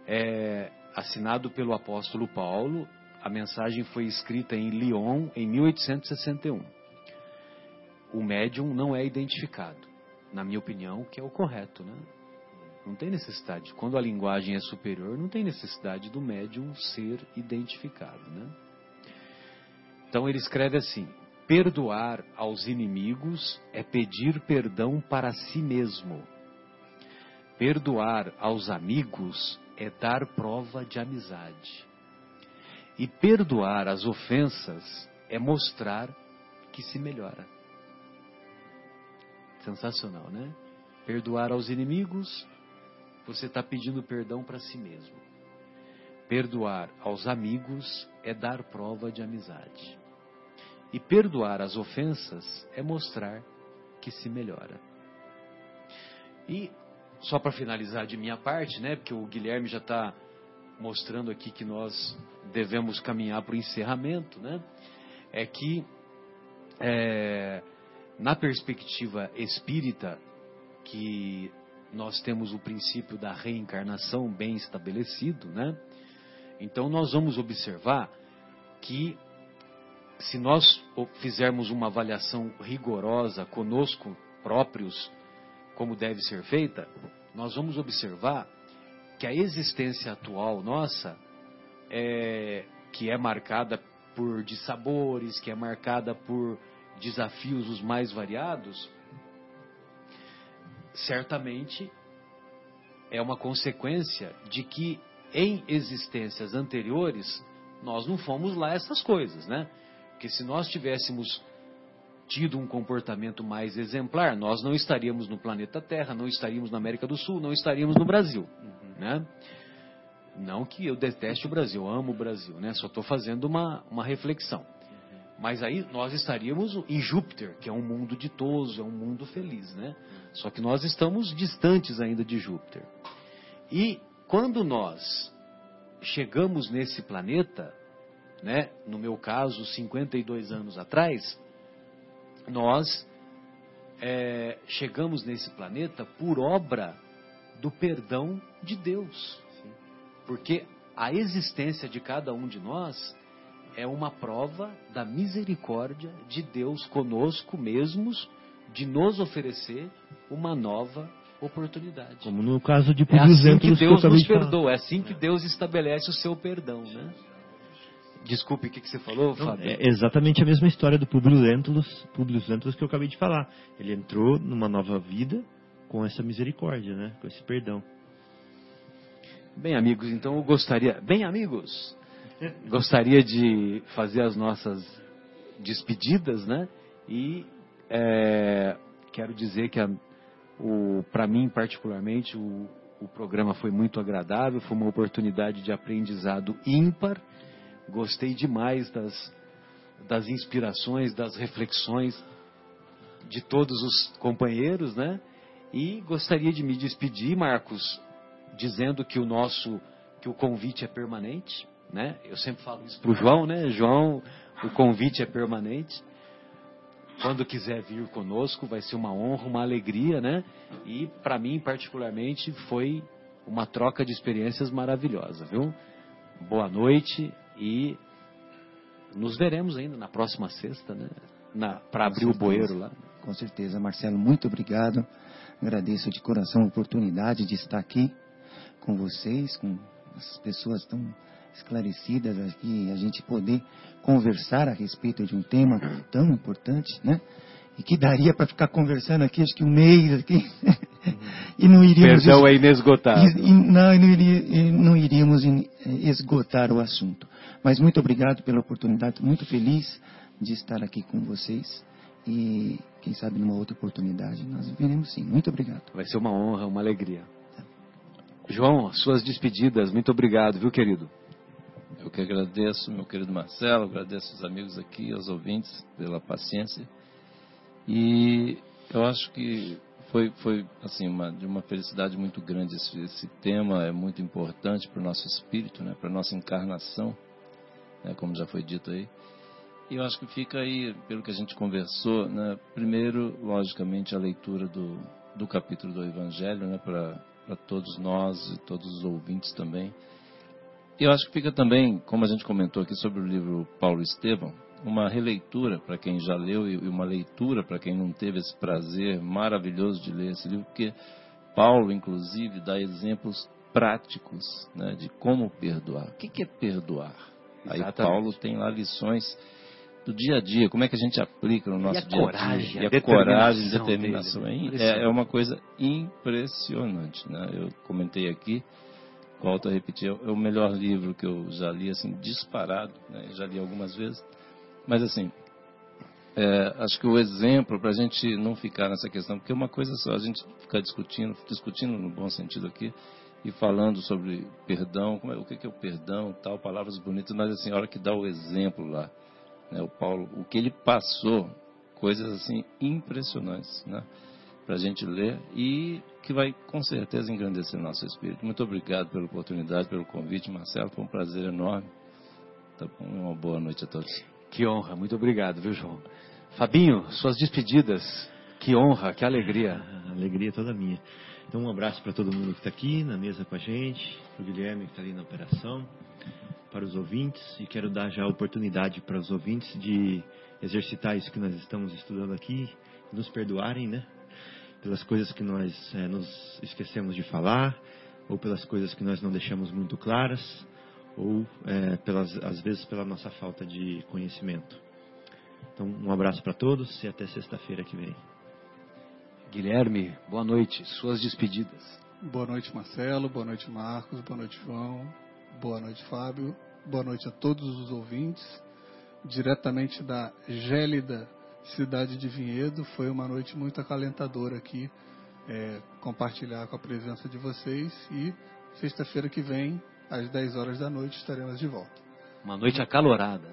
é, assinado pelo apóstolo Paulo, a mensagem foi escrita em Lyon em 1861. O médium não é identificado, na minha opinião, que é o correto, né? Não tem necessidade. Quando a linguagem é superior, não tem necessidade do médium ser identificado, né? Então ele escreve assim: perdoar aos inimigos é pedir perdão para si mesmo. Perdoar aos amigos é dar prova de amizade. E perdoar as ofensas é mostrar que se melhora. Sensacional, né? Perdoar aos inimigos, você está pedindo perdão para si mesmo. Perdoar aos amigos é dar prova de amizade. E perdoar as ofensas é mostrar que se melhora. E só para finalizar de minha parte, né, porque o Guilherme já está mostrando aqui que nós devemos caminhar para o encerramento, né, é que é, na perspectiva espírita, que nós temos o princípio da reencarnação bem estabelecido, né? Então nós vamos observar que se nós fizermos uma avaliação rigorosa conosco próprios, como deve ser feita, nós vamos observar que a existência atual nossa, é, que é marcada por dissabores, que é marcada por desafios os mais variados, certamente é uma consequência de que em existências anteriores nós não fomos lá essas coisas, né? Porque se nós tivéssemos tido um comportamento mais exemplar, nós não estaríamos no planeta Terra, não estaríamos na América do Sul, não estaríamos no Brasil, né? Não que eu deteste o Brasil, eu amo o Brasil, né? Só estou fazendo uma, uma reflexão. Mas aí nós estaríamos em Júpiter, que é um mundo ditoso, é um mundo feliz, né? Só que nós estamos distantes ainda de Júpiter. E quando nós chegamos nesse planeta, né, no meu caso, 52 anos atrás, nós é, chegamos nesse planeta por obra do perdão de Deus. Porque a existência de cada um de nós é uma prova da misericórdia de Deus conosco mesmos de nos oferecer uma nova oportunidade. Como no caso de É Publio assim que Deus acabei nos perdoa, é assim que Deus estabelece o seu perdão, né? Desculpe, o que, que você falou, Fábio? é exatamente a mesma história do Publio Lentulus, Publius Lentulus que eu acabei de falar. Ele entrou numa nova vida com essa misericórdia, né? Com esse perdão. Bem, amigos, então eu gostaria. Bem, amigos, gostaria de fazer as nossas despedidas, né? E é, quero dizer que para mim, particularmente, o, o programa foi muito agradável, foi uma oportunidade de aprendizado ímpar. Gostei demais das, das inspirações, das reflexões de todos os companheiros, né? E gostaria de me despedir, Marcos, dizendo que o nosso que o convite é permanente, né? Eu sempre falo isso para o João, né? João, o convite é permanente. Quando quiser vir conosco, vai ser uma honra, uma alegria, né? E para mim, particularmente, foi uma troca de experiências maravilhosa, viu? Boa noite e nos veremos ainda na próxima sexta, né? Para abrir o bueiro lá. Com certeza, Marcelo, muito obrigado. Agradeço de coração a oportunidade de estar aqui com vocês, com as pessoas tão esclarecidas aqui, a gente poder conversar a respeito de um tema tão importante, né? E que daria para ficar conversando aqui, acho que um mês aqui, e não iríamos... Perdão é inesgotável. E, e, não, não, iria, não iríamos esgotar o assunto. Mas muito obrigado pela oportunidade, muito feliz de estar aqui com vocês. E quem sabe numa outra oportunidade nós veremos sim. Muito obrigado. Vai ser uma honra, uma alegria. João, suas despedidas, muito obrigado, viu, querido? Eu que agradeço, meu querido Marcelo, agradeço os amigos aqui, aos ouvintes, pela paciência. E eu acho que foi, foi assim, uma, de uma felicidade muito grande. Esse, esse tema é muito importante para o nosso espírito, né, para a nossa encarnação, né, como já foi dito aí. E eu acho que fica aí, pelo que a gente conversou, né, primeiro, logicamente, a leitura do, do capítulo do Evangelho, né, para todos nós e todos os ouvintes também. E eu acho que fica também, como a gente comentou aqui sobre o livro Paulo Estevam, uma releitura para quem já leu e uma leitura para quem não teve esse prazer maravilhoso de ler esse livro, porque Paulo, inclusive, dá exemplos práticos né, de como perdoar. O que é perdoar? Exatamente. Aí Paulo tem lá lições do dia a dia, como é que a gente aplica no nosso dia a dia. E a, coragem, a determinação. É, é uma coisa impressionante. Né? Eu comentei aqui, volto a repetir, é o melhor livro que eu já li, assim, disparado. Né? Já li algumas vezes. Mas assim, é, acho que o exemplo para a gente não ficar nessa questão, porque uma coisa só a gente ficar discutindo, discutindo no bom sentido aqui e falando sobre perdão, como é, o que, que é o perdão, tal, palavras bonitas, mas assim, a hora que dá o exemplo lá, né, o Paulo, o que ele passou, coisas assim impressionantes, né, para a gente ler e que vai com certeza engrandecer nosso espírito. Muito obrigado pela oportunidade, pelo convite, Marcelo, foi um prazer enorme. Tá bom, uma boa noite a todos. Que honra, muito obrigado, viu, João? Fabinho, suas despedidas. Que honra, que alegria. A alegria toda minha. Então, um abraço para todo mundo que está aqui na mesa com a gente, para o Guilherme que está ali na operação, para os ouvintes, e quero dar já a oportunidade para os ouvintes de exercitar isso que nós estamos estudando aqui, nos perdoarem, né? Pelas coisas que nós é, nos esquecemos de falar, ou pelas coisas que nós não deixamos muito claras, ou é, pelas, às vezes pela nossa falta de conhecimento. Então, um abraço para todos e até sexta-feira que vem. Guilherme, boa noite. Suas despedidas. Boa noite, Marcelo. Boa noite, Marcos. Boa noite, João. Boa noite, Fábio. Boa noite a todos os ouvintes. Diretamente da gélida cidade de Vinhedo, foi uma noite muito acalentadora aqui, é, compartilhar com a presença de vocês. E sexta-feira que vem às 10 horas da noite estaremos de volta. Uma noite acalorada.